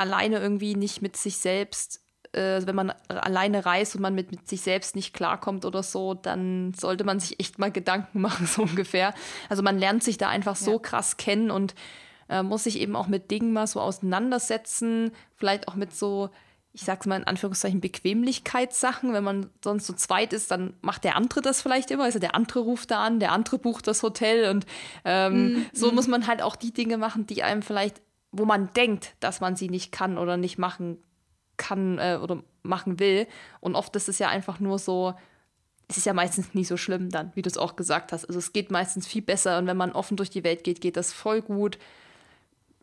alleine irgendwie nicht mit sich selbst äh, wenn man alleine reist und man mit, mit sich selbst nicht klarkommt oder so, dann sollte man sich echt mal Gedanken machen, so ungefähr. Also man lernt sich da einfach so ja. krass kennen und äh, muss sich eben auch mit Dingen mal so auseinandersetzen, vielleicht auch mit so ich sag's mal in Anführungszeichen, Bequemlichkeitssachen. Wenn man sonst so zweit ist, dann macht der andere das vielleicht immer. Also der andere ruft da an, der andere bucht das Hotel und ähm, mm, so mm. muss man halt auch die Dinge machen, die einem vielleicht, wo man denkt, dass man sie nicht kann oder nicht machen kann äh, oder machen will. Und oft ist es ja einfach nur so, es ist ja meistens nie so schlimm dann, wie du es auch gesagt hast. Also es geht meistens viel besser und wenn man offen durch die Welt geht, geht das voll gut.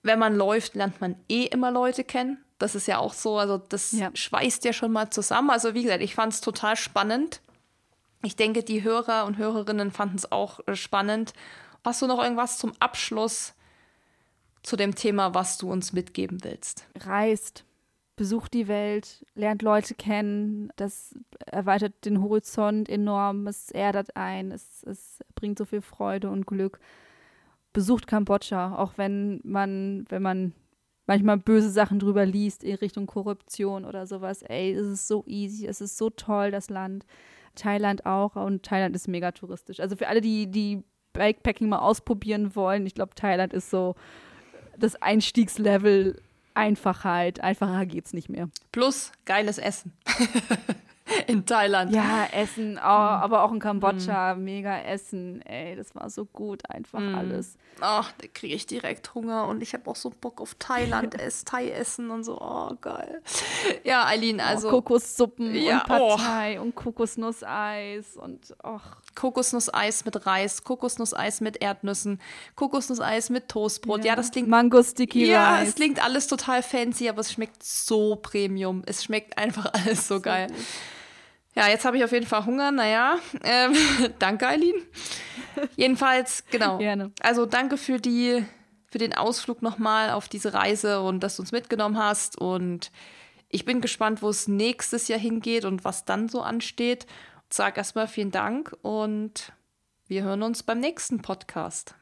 Wenn man läuft, lernt man eh immer Leute kennen das ist ja auch so, also das ja. schweißt ja schon mal zusammen. Also wie gesagt, ich fand es total spannend. Ich denke, die Hörer und Hörerinnen fanden es auch äh, spannend. Hast du noch irgendwas zum Abschluss zu dem Thema, was du uns mitgeben willst? Reist, besucht die Welt, lernt Leute kennen. Das erweitert den Horizont enorm. Es erdet ein. Es, es bringt so viel Freude und Glück. Besucht Kambodscha, auch wenn man, wenn man manchmal böse Sachen drüber liest in Richtung Korruption oder sowas. Ey, es ist so easy, es ist so toll, das Land. Thailand auch und Thailand ist mega touristisch. Also für alle, die, die Bikepacking mal ausprobieren wollen, ich glaube, Thailand ist so das Einstiegslevel Einfachheit. Einfacher geht's nicht mehr. Plus geiles Essen. in Thailand. Ja, Essen, oh, aber auch in Kambodscha, mm. mega Essen. Ey, das war so gut, einfach mm. alles. Ach, da kriege ich direkt Hunger und ich habe auch so Bock auf Thailand, ess, Thai essen und so. Oh, geil. Ja, Eileen, also. Oh, Kokossuppen ja, und Partei oh. und Kokosnusseis und ach. Kokosnusseis mit Reis, Kokosnusseis mit Erdnüssen, Kokosnusseis mit Toastbrot. Ja, ja das klingt. Mango Sticky. Ja, es klingt alles total fancy, aber es schmeckt so Premium. Es schmeckt einfach alles so, so geil. Gut. Ja, jetzt habe ich auf jeden Fall Hunger. Naja, ähm, danke, Eileen. Jedenfalls, genau. Gerne. Also danke für die, für den Ausflug nochmal auf diese Reise und dass du uns mitgenommen hast. Und ich bin gespannt, wo es nächstes Jahr hingeht und was dann so ansteht. Sag erstmal vielen Dank und wir hören uns beim nächsten Podcast.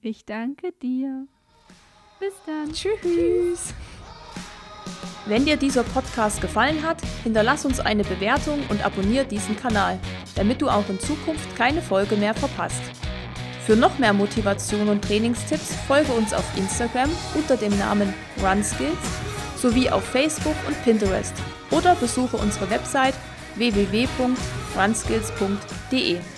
Ich danke dir. Bis dann. Tschüss. Wenn dir dieser Podcast gefallen hat, hinterlass uns eine Bewertung und abonniere diesen Kanal, damit du auch in Zukunft keine Folge mehr verpasst. Für noch mehr Motivation und Trainingstipps folge uns auf Instagram unter dem Namen RunSkills sowie auf Facebook und Pinterest oder besuche unsere Website www.runskills.de.